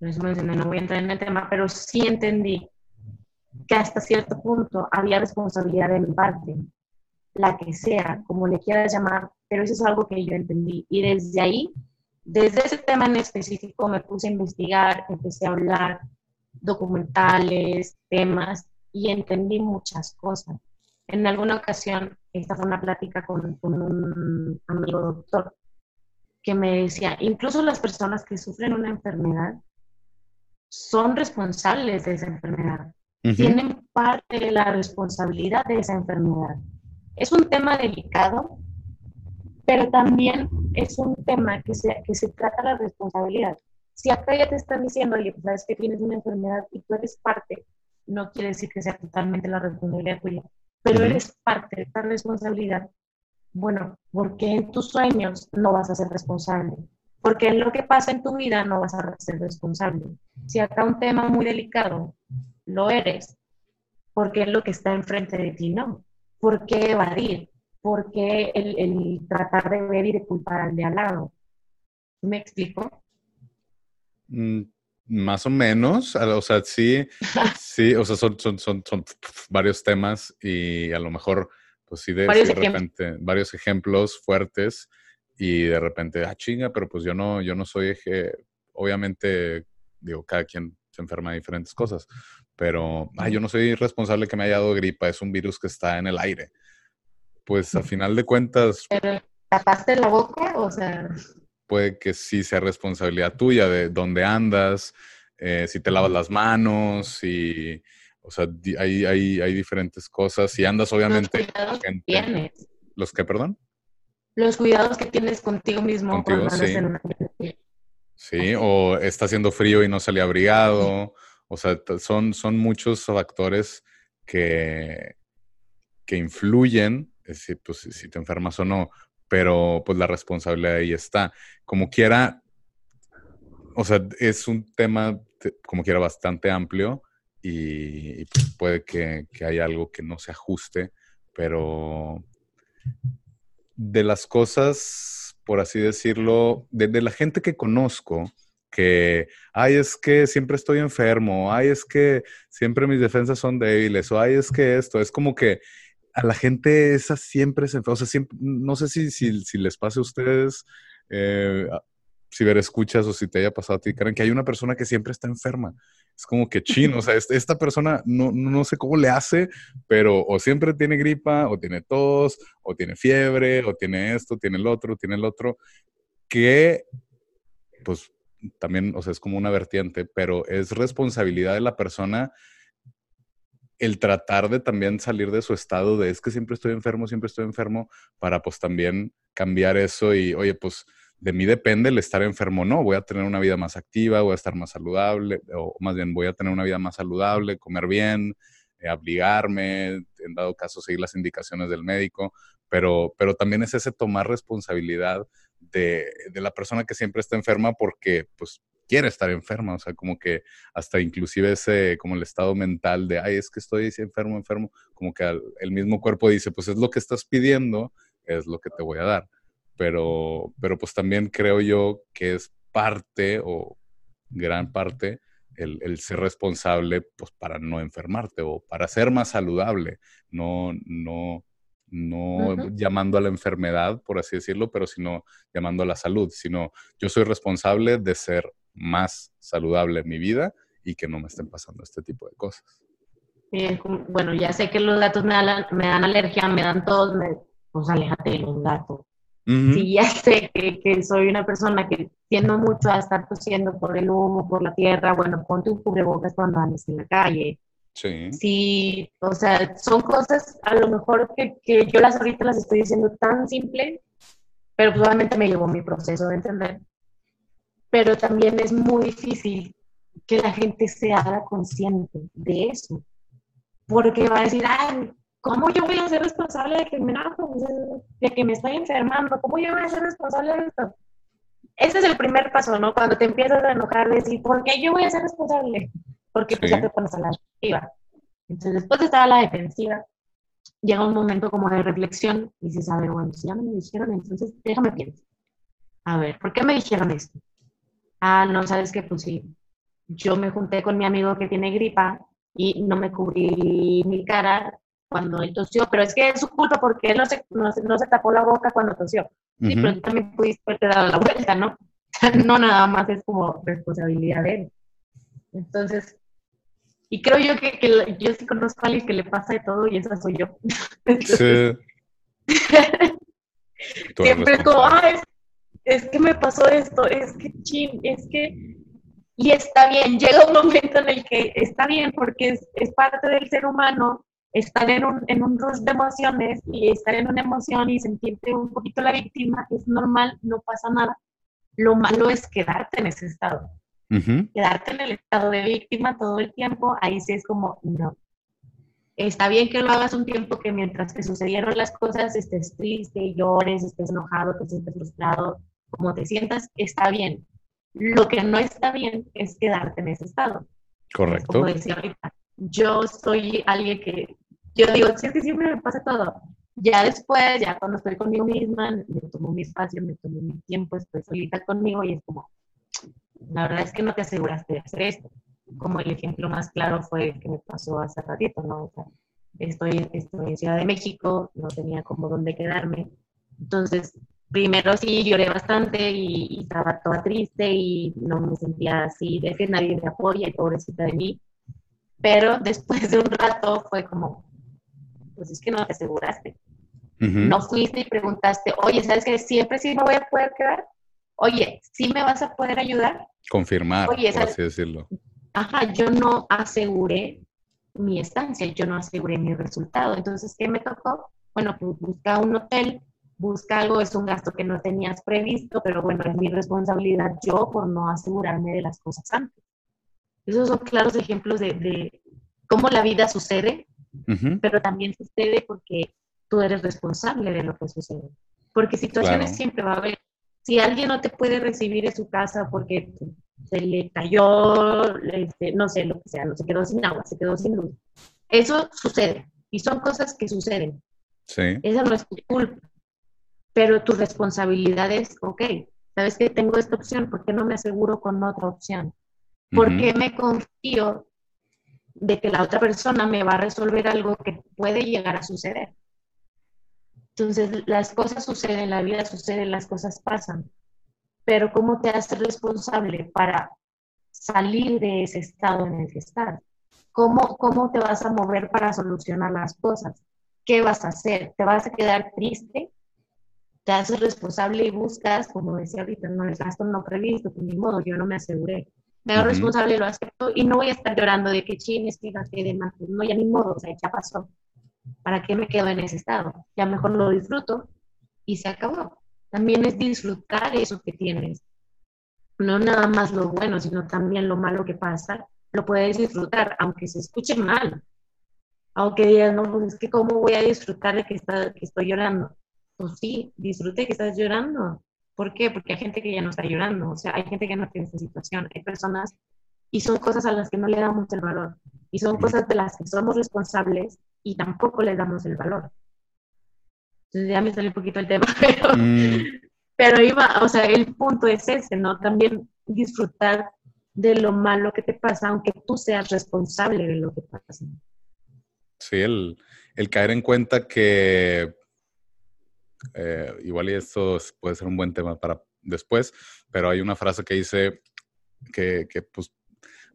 Por eso no voy a entrar en el tema, pero sí entendí que hasta cierto punto había responsabilidad de mi parte, la que sea, como le quieras llamar, pero eso es algo que yo entendí. Y desde ahí, desde ese tema en específico, me puse a investigar, empecé a hablar documentales, temas, y entendí muchas cosas. En alguna ocasión, esta fue una plática con, con un amigo doctor que me decía, incluso las personas que sufren una enfermedad son responsables de esa enfermedad, tienen parte de la responsabilidad de esa enfermedad. Es un tema delicado, pero también es un tema que se, que se trata de la responsabilidad. Si acá ya te están diciendo, oye, pues sabes que tienes una enfermedad y tú eres parte, no quiere decir que sea totalmente la responsabilidad tuya, pero eres parte de esta responsabilidad. Bueno, porque en tus sueños no vas a ser responsable, porque en lo que pasa en tu vida no vas a ser responsable. Si acá un tema muy delicado lo eres, porque es lo que está enfrente de ti no. ¿Por qué evadir? ¿Por qué el, tratar de ver y de culpar al de al lado? ¿Me explico? Mm, más o menos, o sea, sí, (laughs) sí, o sea, son, son, son, son varios temas y a lo mejor, pues sí, de, repente, varios ejemplos fuertes y de repente, ah, chinga, pero pues yo no, yo no soy, eje, obviamente, digo, cada quien se enferma de diferentes cosas, pero ah, yo no soy responsable que me haya dado gripa, es un virus que está en el aire. Pues a final de cuentas... ¿Pero tapaste la boca? O sea... Puede que sí sea responsabilidad tuya de dónde andas, eh, si te lavas las manos, y... O sea, hay, hay, hay diferentes cosas. Si andas, obviamente... Los tienes. ¿Los que, perdón? Los cuidados que tienes contigo mismo. Contigo, sí. Sí, o está haciendo frío y no sale abrigado. O sea, son, son muchos factores que, que influyen, si, pues, si te enfermas o no, pero pues la responsabilidad ahí está. Como quiera, o sea, es un tema, como quiera, bastante amplio y, pues, puede que, que haya algo que no se ajuste, pero de las cosas, por así decirlo, de la gente que conozco, que, ay, es que siempre estoy enfermo, ay, es que siempre mis defensas son débiles, o ay, es que esto, es como que a la gente esa siempre se enferma, o sea, siempre, no sé si, si, les pase a ustedes, eh, si ver escuchas o si te haya pasado a ti, Karen, que hay una persona que siempre está enferma. Es como que chino, o sea, esta persona no, no sé cómo le hace, pero o siempre tiene gripa, o tiene tos, o tiene fiebre, o tiene esto, tiene el otro, tiene el otro, que pues también, o sea, es como una vertiente, pero es responsabilidad de la persona el tratar de también salir de su estado de es que siempre estoy enfermo, siempre estoy enfermo, para pues también cambiar eso y, oye, pues de mí depende el estar enfermo o no, voy a tener una vida más activa, voy a estar más saludable, o más bien voy a tener una vida más saludable, comer bien, eh, abrigarme, en dado caso seguir las indicaciones del médico, pero, pero también es ese tomar responsabilidad de, la persona que siempre está enferma porque pues quiere estar enferma, o sea, como que hasta inclusive ese, como el estado mental de, ay, es que estoy enfermo, enfermo, como que el mismo cuerpo dice, pues es lo que estás pidiendo, es lo que te voy a dar. Pero, pero pues también creo yo que es parte o gran parte el, el, ser responsable pues para no enfermarte o para ser más saludable, no, no, no llamando a la enfermedad, por así decirlo, pero sino llamando a la salud, sino yo soy responsable de ser más saludable en mi vida y que no me estén pasando este tipo de cosas. bueno, ya sé que los gatos me dan, me dan alergia, me dan tos, pues aléjate de los gatos. Si ya sé que, que, soy una persona que tiendo mucho a estar tosiendo por el humo, por la tierra, bueno, ponte un cubrebocas cuando andes en la calle. Sí. Sí, o sea, son cosas a lo mejor que, que yo las ahorita las estoy diciendo tan simple, pero probablemente me llevó mi proceso de entender. Pero también es muy difícil que la gente se haga consciente de eso. Porque va a decir, ay, ¿cómo yo voy a ser responsable de que me, de que me estoy enfermando? ¿Cómo yo voy a ser responsable de esto? Ese es el primer paso, ¿no? Cuando te empiezas a enojar, decir, ¿por qué yo voy a ser responsable? porque pues ya te pones a la defensiva. Entonces, después de estar a la defensiva, llega un momento como de reflexión y dices, a ver, bueno, si ya me lo dijeron, entonces déjame pensar. A ver, ¿por qué me dijeron esto? Ah, no, sabes que pues sí, yo me junté con mi amigo que tiene gripa y no me cubrí mi cara cuando él tosió, pero es que es su culpa porque él no se, no, no se tapó la boca cuando tosió. Sí, pero tú también pudiste haberte dado la vuelta, ¿no? (laughs) no nada más es como responsabilidad de él. Entonces, y creo yo que, que yo sí conozco a alguien que le pasa de todo y esa soy yo. (laughs) sí. siempre es como, ah, es, es, que me pasó esto, es que chin, es que... Y está bien, llega un momento en el que está bien porque es, es parte del ser humano estar en un, en un rush de emociones y estar en una emoción y sentirte un poquito la víctima es normal, no pasa nada. Lo malo es quedarte en ese estado. Quedarte en el estado de víctima todo el tiempo, ahí sí es como, no. Está bien que lo hagas un tiempo que mientras que sucedieron las cosas estés triste, llores, estés enojado, te sientes frustrado, como te sientas, está bien. Lo que no está bien es quedarte en ese estado. Correcto. Como decía ahorita, yo soy alguien que, yo digo, si es que siempre me pasa todo. Ya después, ya cuando estoy conmigo misma, me tomo mi espacio, me tomo mi tiempo, estoy solita conmigo y es como, la verdad es que no te aseguraste de hacer esto. Como el ejemplo más claro fue el que me pasó hace ratito, ¿no? O sea, estoy, estoy en Ciudad de México, no tenía como dónde quedarme. Entonces, primero sí lloré bastante y, y, estaba toda triste y no me sentía así, de que nadie me apoya y pobrecita de mí. Pero después de un rato fue como, pues es que no te aseguraste. No fuiste y preguntaste, oye, ¿sabes que siempre sí me voy a poder quedar? Oye, ¿sí me vas a poder ayudar? Confirmar, por así decirlo. Ajá, yo no aseguré mi estancia, yo no aseguré mi resultado. Entonces, ¿qué me tocó? Bueno, pues busca un hotel, busca algo, es un gasto que no tenías previsto, pero bueno, es mi responsabilidad yo por no asegurarme de las cosas antes. Esos son claros ejemplos de, cómo la vida sucede, pero también sucede porque tú eres responsable de lo que sucede. Porque situaciones siempre va a haber. Si alguien no te puede recibir en su casa porque se le cayó, este, no sé, lo que sea, no se quedó sin agua, se quedó sin luz. Eso sucede y son cosas que suceden. Sí. Esa no es tu culpa. Pero tu responsabilidad es, ok, sabes que tengo esta opción, ¿por qué no me aseguro con otra opción? ¿Por qué me confío de que la otra persona me va a resolver algo que puede llegar a suceder? Entonces, las cosas suceden, la vida sucede, las cosas pasan. Pero ¿cómo te haces responsable para salir de ese estado en el que estás? ¿Cómo, ¿Cómo te vas a mover para solucionar las cosas? ¿Qué vas a hacer? ¿Te vas a quedar triste? ¿Te haces responsable y buscas, como decía ahorita, no, el gasto no previsto, pues ni modo, yo no me aseguré me hago responsable, lo acepto y no voy a estar llorando de que ching, es que gasté de más. No, ya ni modo, o sea, ya pasó. ¿Para qué me quedo en ese estado? Ya mejor lo disfruto y se acabó. También es disfrutar eso que tienes. No nada más lo bueno, sino también lo malo que pasa, lo puedes disfrutar, aunque se escuche mal. Aunque digas, no, pues es que cómo voy a disfrutar de que, está, que estoy llorando. Pues sí, disfrute que estás llorando ¿Por qué? Porque hay gente que ya no está llorando, o sea, hay gente que no tiene esta situación, hay personas y son cosas a las que no le damos el valor y son cosas de las que somos responsables y tampoco le damos el valor. Entonces ya me salió un poquito el tema, (laughs) pero, mm. pero iba, o sea, el punto es ese, ¿no? También disfrutar de lo malo que te pasa, aunque tú seas responsable de lo que pasa. Sí, el, el caer en cuenta que eh, igual y esto puede ser un buen tema para después, pero hay una frase que dice que, que pues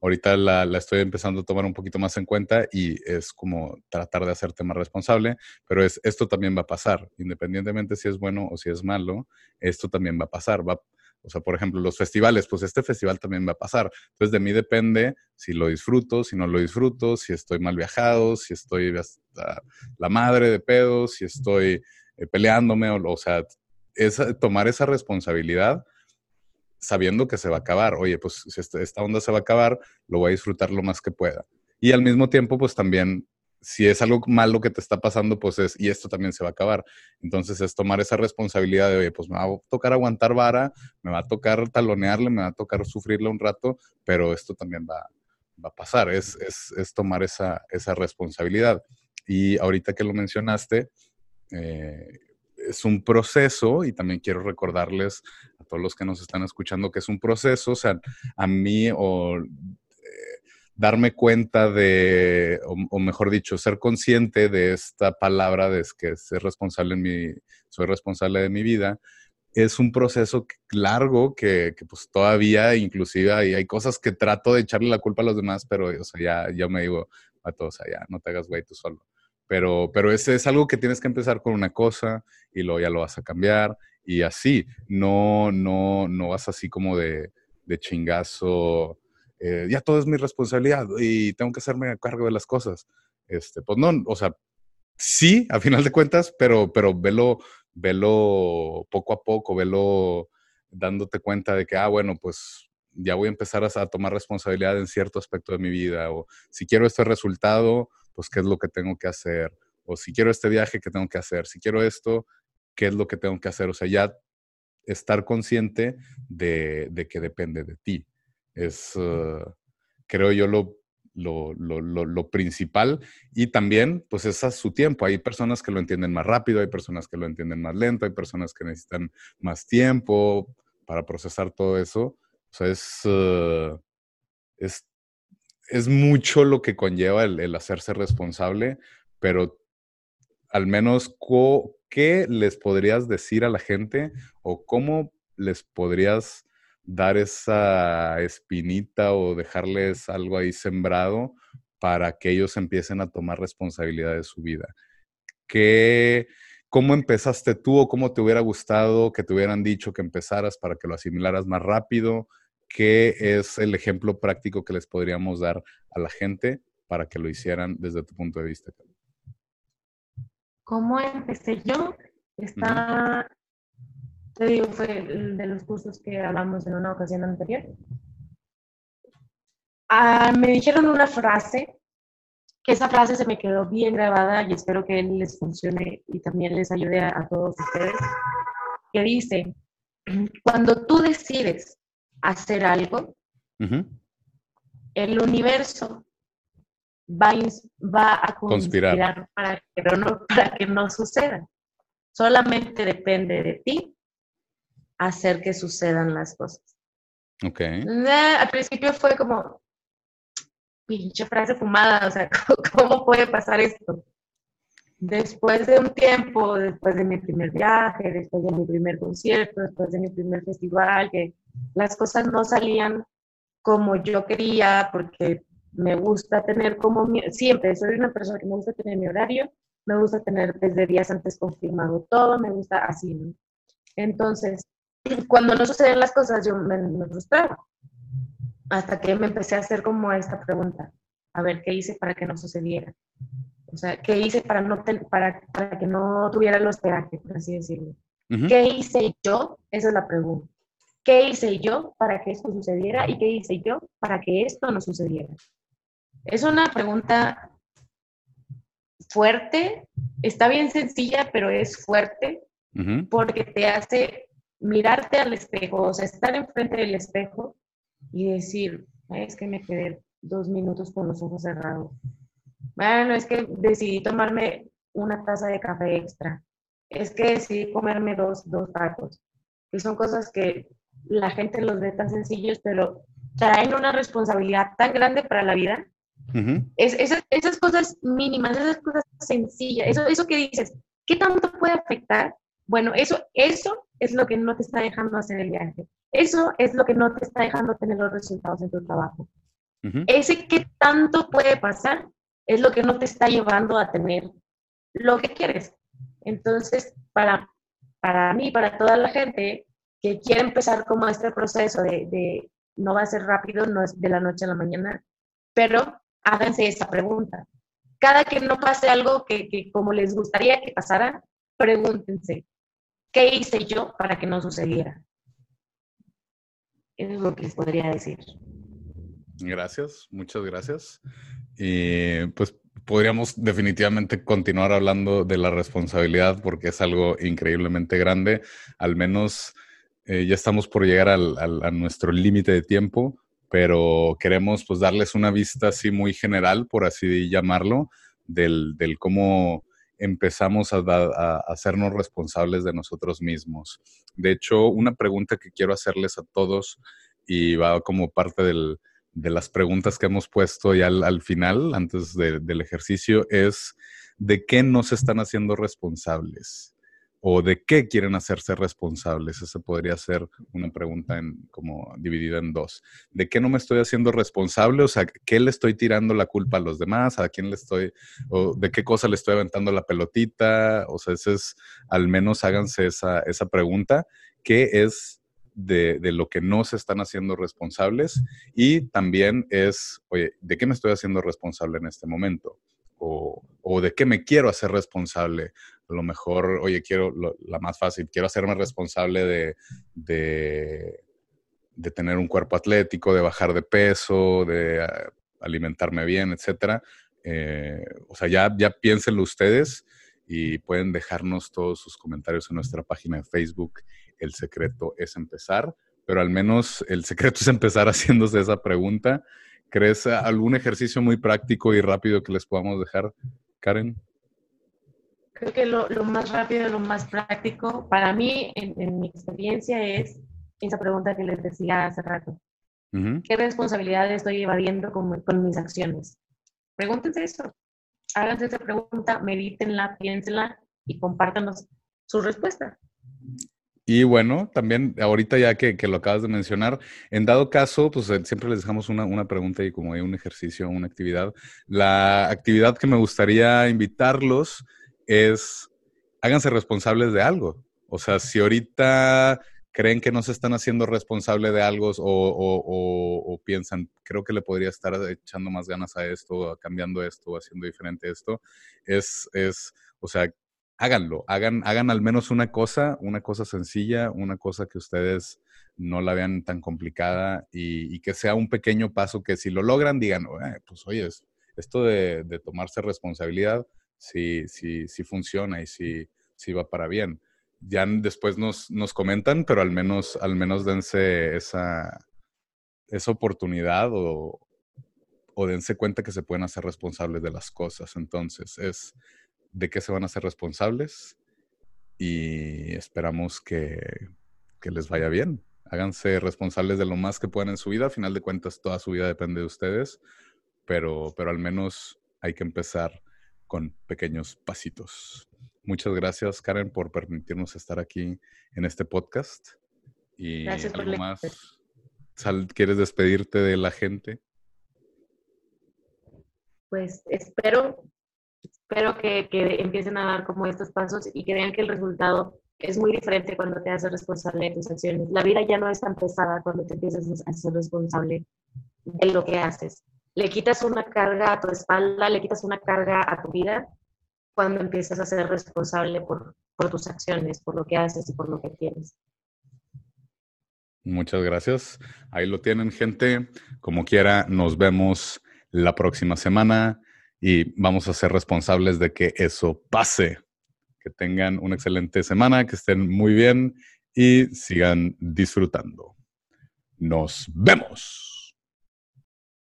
ahorita la, la, estoy empezando a tomar un poquito más en cuenta y es como tratar de hacerte más responsable, pero es esto también va a pasar, independientemente si es bueno o si es malo, esto también va a pasar, va, o sea, por ejemplo, los festivales, pues este festival también va a pasar. Entonces, de mí depende si lo disfruto, si no lo disfruto, si estoy mal viajado, si estoy hasta la madre de pedos, si estoy eh, peleándome, o, o sea, es tomar esa responsabilidad sabiendo que se va a acabar. Oye, pues si esta onda se va a acabar, lo voy a disfrutar lo más que pueda. Y al mismo tiempo, pues también, si es algo malo que te está pasando, pues es, y esto también se va a acabar. Entonces es tomar esa responsabilidad de, oye, pues me va a tocar aguantar vara, me va a tocar talonearle, me va a tocar sufrirle un rato, pero esto también va, va a pasar, es, es, tomar esa, esa, responsabilidad. Y ahorita que lo mencionaste, eh, es un proceso y también quiero recordarles a todos los que nos están escuchando que es un proceso, o sea, a mí o darme cuenta de, o, mejor dicho, ser consciente de esta palabra de que ser responsable en mi, soy responsable de mi vida, es un proceso largo que, pues todavía inclusive hay, cosas que trato de echarle la culpa a los demás, pero o sea, ya, ya me digo a todos, ya no te hagas güey tú solo. Pero, pero ese es algo que tienes que empezar con una cosa y luego ya lo vas a cambiar y así, no, no, no vas así como de, de chingazo eh, ya todo es mi responsabilidad y tengo que hacerme cargo de las cosas. Este, pues no, o sea, sí, a final de cuentas, pero, pero velo, velo poco a poco, velo dándote cuenta de que, ah, bueno, pues ya voy a empezar a, tomar responsabilidad en cierto aspecto de mi vida, o si quiero este resultado, pues qué es lo que tengo que hacer, o si quiero este viaje, qué tengo que hacer, si quiero esto, qué es lo que tengo que hacer, o sea, ya estar consciente de, de que depende de ti. Es, eh, creo yo, lo, lo, lo, lo, principal. Y también, pues es a su tiempo. Hay personas que lo entienden más rápido, hay personas que lo entienden más lento, hay personas que necesitan más tiempo para procesar todo eso. O sea, es, eh, es, es mucho lo que conlleva el, hacerse responsable, pero al menos, ¿qué les podrías decir a la gente o cómo les podrías dar esa espinita o dejarles algo ahí sembrado para que ellos empiecen a tomar responsabilidad de su vida. ¿Qué, ¿Cómo empezaste tú o cómo te hubiera gustado que te hubieran dicho que empezaras para que lo asimilaras más rápido? ¿Qué es el ejemplo práctico que les podríamos dar a la gente para que lo hicieran desde tu punto de vista? ¿Cómo empecé yo? Está, te digo, fue de los cursos que hablamos en una ocasión anterior. Ah, me dijeron una frase, que esa frase se me quedó bien grabada y espero que les funcione y también les ayude a, todos ustedes, que dice, cuando tú decides hacer algo, el universo va, va a conspirar, Para, que no, para que no suceda. Solamente depende de ti hacer que sucedan las cosas. Ok. al principio fue como, pinche frase fumada, o sea, (laughs) ¿cómo puede pasar esto? Después de un tiempo, después de mi primer viaje, después de mi primer concierto, después de mi primer festival, que las cosas no salían como yo quería, porque me gusta tener como, siempre soy una persona que me gusta tener mi horario, me gusta tener desde días antes confirmado todo, me gusta así, ¿no? Entonces, (clears throat) cuando no suceden las cosas, yo me, frustraba. Hasta que me empecé a hacer como esta pregunta. A ver, ¿qué hice para que no sucediera? O sea, ¿qué hice para, no para, para que no tuviera los hospedaje, por así decirlo? ¿Qué hice yo? Esa es la pregunta. ¿Qué hice yo para que esto sucediera y qué hice yo para que esto no sucediera? Es una pregunta fuerte, está bien sencilla, pero es fuerte porque te hace mirarte al espejo, o sea, estar enfrente del espejo y decir, es que me quedé dos minutos con los ojos cerrados. Bueno, es que decidí tomarme una taza de café extra. Es que decidí comerme dos, dos tacos. Y son cosas que la gente los ve tan sencillos, pero traen una responsabilidad tan grande para la vida. es, esas, esas, cosas mínimas, esas cosas sencillas, eso, eso que dices, ¿qué tanto puede afectar? Bueno, eso, eso es lo que no te está dejando hacer el viaje. Eso es lo que no te está dejando tener los resultados en tu trabajo. Ese que tanto puede pasar es lo que no te está llevando a tener lo que quieres. Entonces, para, para mí, para toda la gente que quiere empezar como este proceso de, de no va a ser rápido, no es de la noche a la mañana, pero háganse esa pregunta. Cada que no pase algo que, que como les gustaría que pasara, pregúntense, ¿Qué hice yo para que no sucediera? Eso es lo que les podría decir. Gracias, muchas gracias. Y pues podríamos definitivamente continuar hablando de la responsabilidad porque es algo increíblemente grande. Al menos eh, ya estamos por llegar al, a nuestro límite de tiempo, pero queremos pues darles una vista así muy general, por así llamarlo, del, cómo empezamos a, a, hacernos responsables de nosotros mismos. De hecho, una pregunta que quiero hacerles a todos y va como parte del, de las preguntas que hemos puesto ya al, final, antes del ejercicio, es ¿de qué no se están haciendo responsables? ¿O de qué quieren hacerse responsables? Esa podría ser una pregunta en, como dividida en dos. ¿De qué no me estoy haciendo responsable? O sea, ¿qué le estoy tirando la culpa a los demás? ¿A quién le estoy, o de qué cosa le estoy aventando la pelotita? O sea, ese es, al menos háganse esa, esa pregunta. ¿Qué es de, de, lo que no se están haciendo responsables? Y también es, oye, ¿de qué me estoy haciendo responsable en este momento? O, o, de qué me quiero hacer responsable a lo mejor, oye, quiero la más fácil, quiero hacerme responsable de, de, tener un cuerpo atlético, de bajar de peso, de ah, alimentarme bien, etcétera. Eh, o sea, ya, ya piénsenlo ustedes y pueden dejarnos todos sus comentarios en nuestra página de Facebook. El secreto es empezar, pero al menos el secreto es empezar (laughs) haciéndose esa pregunta. ¿Crees algún ejercicio muy práctico y rápido que les podamos dejar, Karen? Creo que lo, lo, más rápido, lo más práctico para mí, en, mi experiencia, es esa pregunta que les decía hace rato. ¿Qué responsabilidad estoy evadiendo con, con, mis acciones? Pregúntense eso. Háganse esa pregunta, medítenla, piénsenla y compártanos su respuesta. Y bueno, también ahorita ya que, que, lo acabas de mencionar, en dado caso, pues eh, siempre les dejamos una, una pregunta y como hay un ejercicio, una actividad. La actividad que me gustaría invitarlos es háganse responsables de algo. O sea, si ahorita creen que no se están haciendo responsable de algo o, piensan, creo que le podría estar echando más ganas a esto, cambiando esto, haciendo diferente esto, es, es, o sea, háganlo, hagan, hagan al menos una cosa, una cosa sencilla, una cosa que ustedes no la vean tan complicada y, que sea un pequeño paso que si lo logran, digan, pues oye, esto de, de tomarse responsabilidad, si, si, si funciona y si, si va para bien. Ya después nos, nos comentan, pero al menos, al menos dense esa, esa oportunidad o, o dense cuenta que se pueden hacer responsables de las cosas. Entonces, es de qué se van a hacer responsables y esperamos que, que les vaya bien. Háganse responsables de lo más que puedan en su vida. Al final de cuentas, toda su vida depende de ustedes, pero, pero al menos hay que empezar con pequeños pasitos. Muchas gracias, Karen, por permitirnos estar aquí en este podcast. Y gracias algo más. ¿Quieres despedirte de la gente? Pues espero, espero que, que, empiecen a dar como estos pasos y que vean que el resultado es muy diferente cuando te haces responsable de tus acciones. La vida ya no es tan pesada cuando te empiezas a ser responsable de lo que haces le quitas una carga a tu espalda, le quitas una carga a tu vida cuando empiezas a ser responsable por, tus acciones, por lo que haces y por lo que quieres. Muchas gracias. Ahí lo tienen, gente. Como quiera, nos vemos la próxima semana y vamos a ser responsables de que eso pase. Que tengan una excelente semana, que estén muy bien y sigan disfrutando. Nos vemos.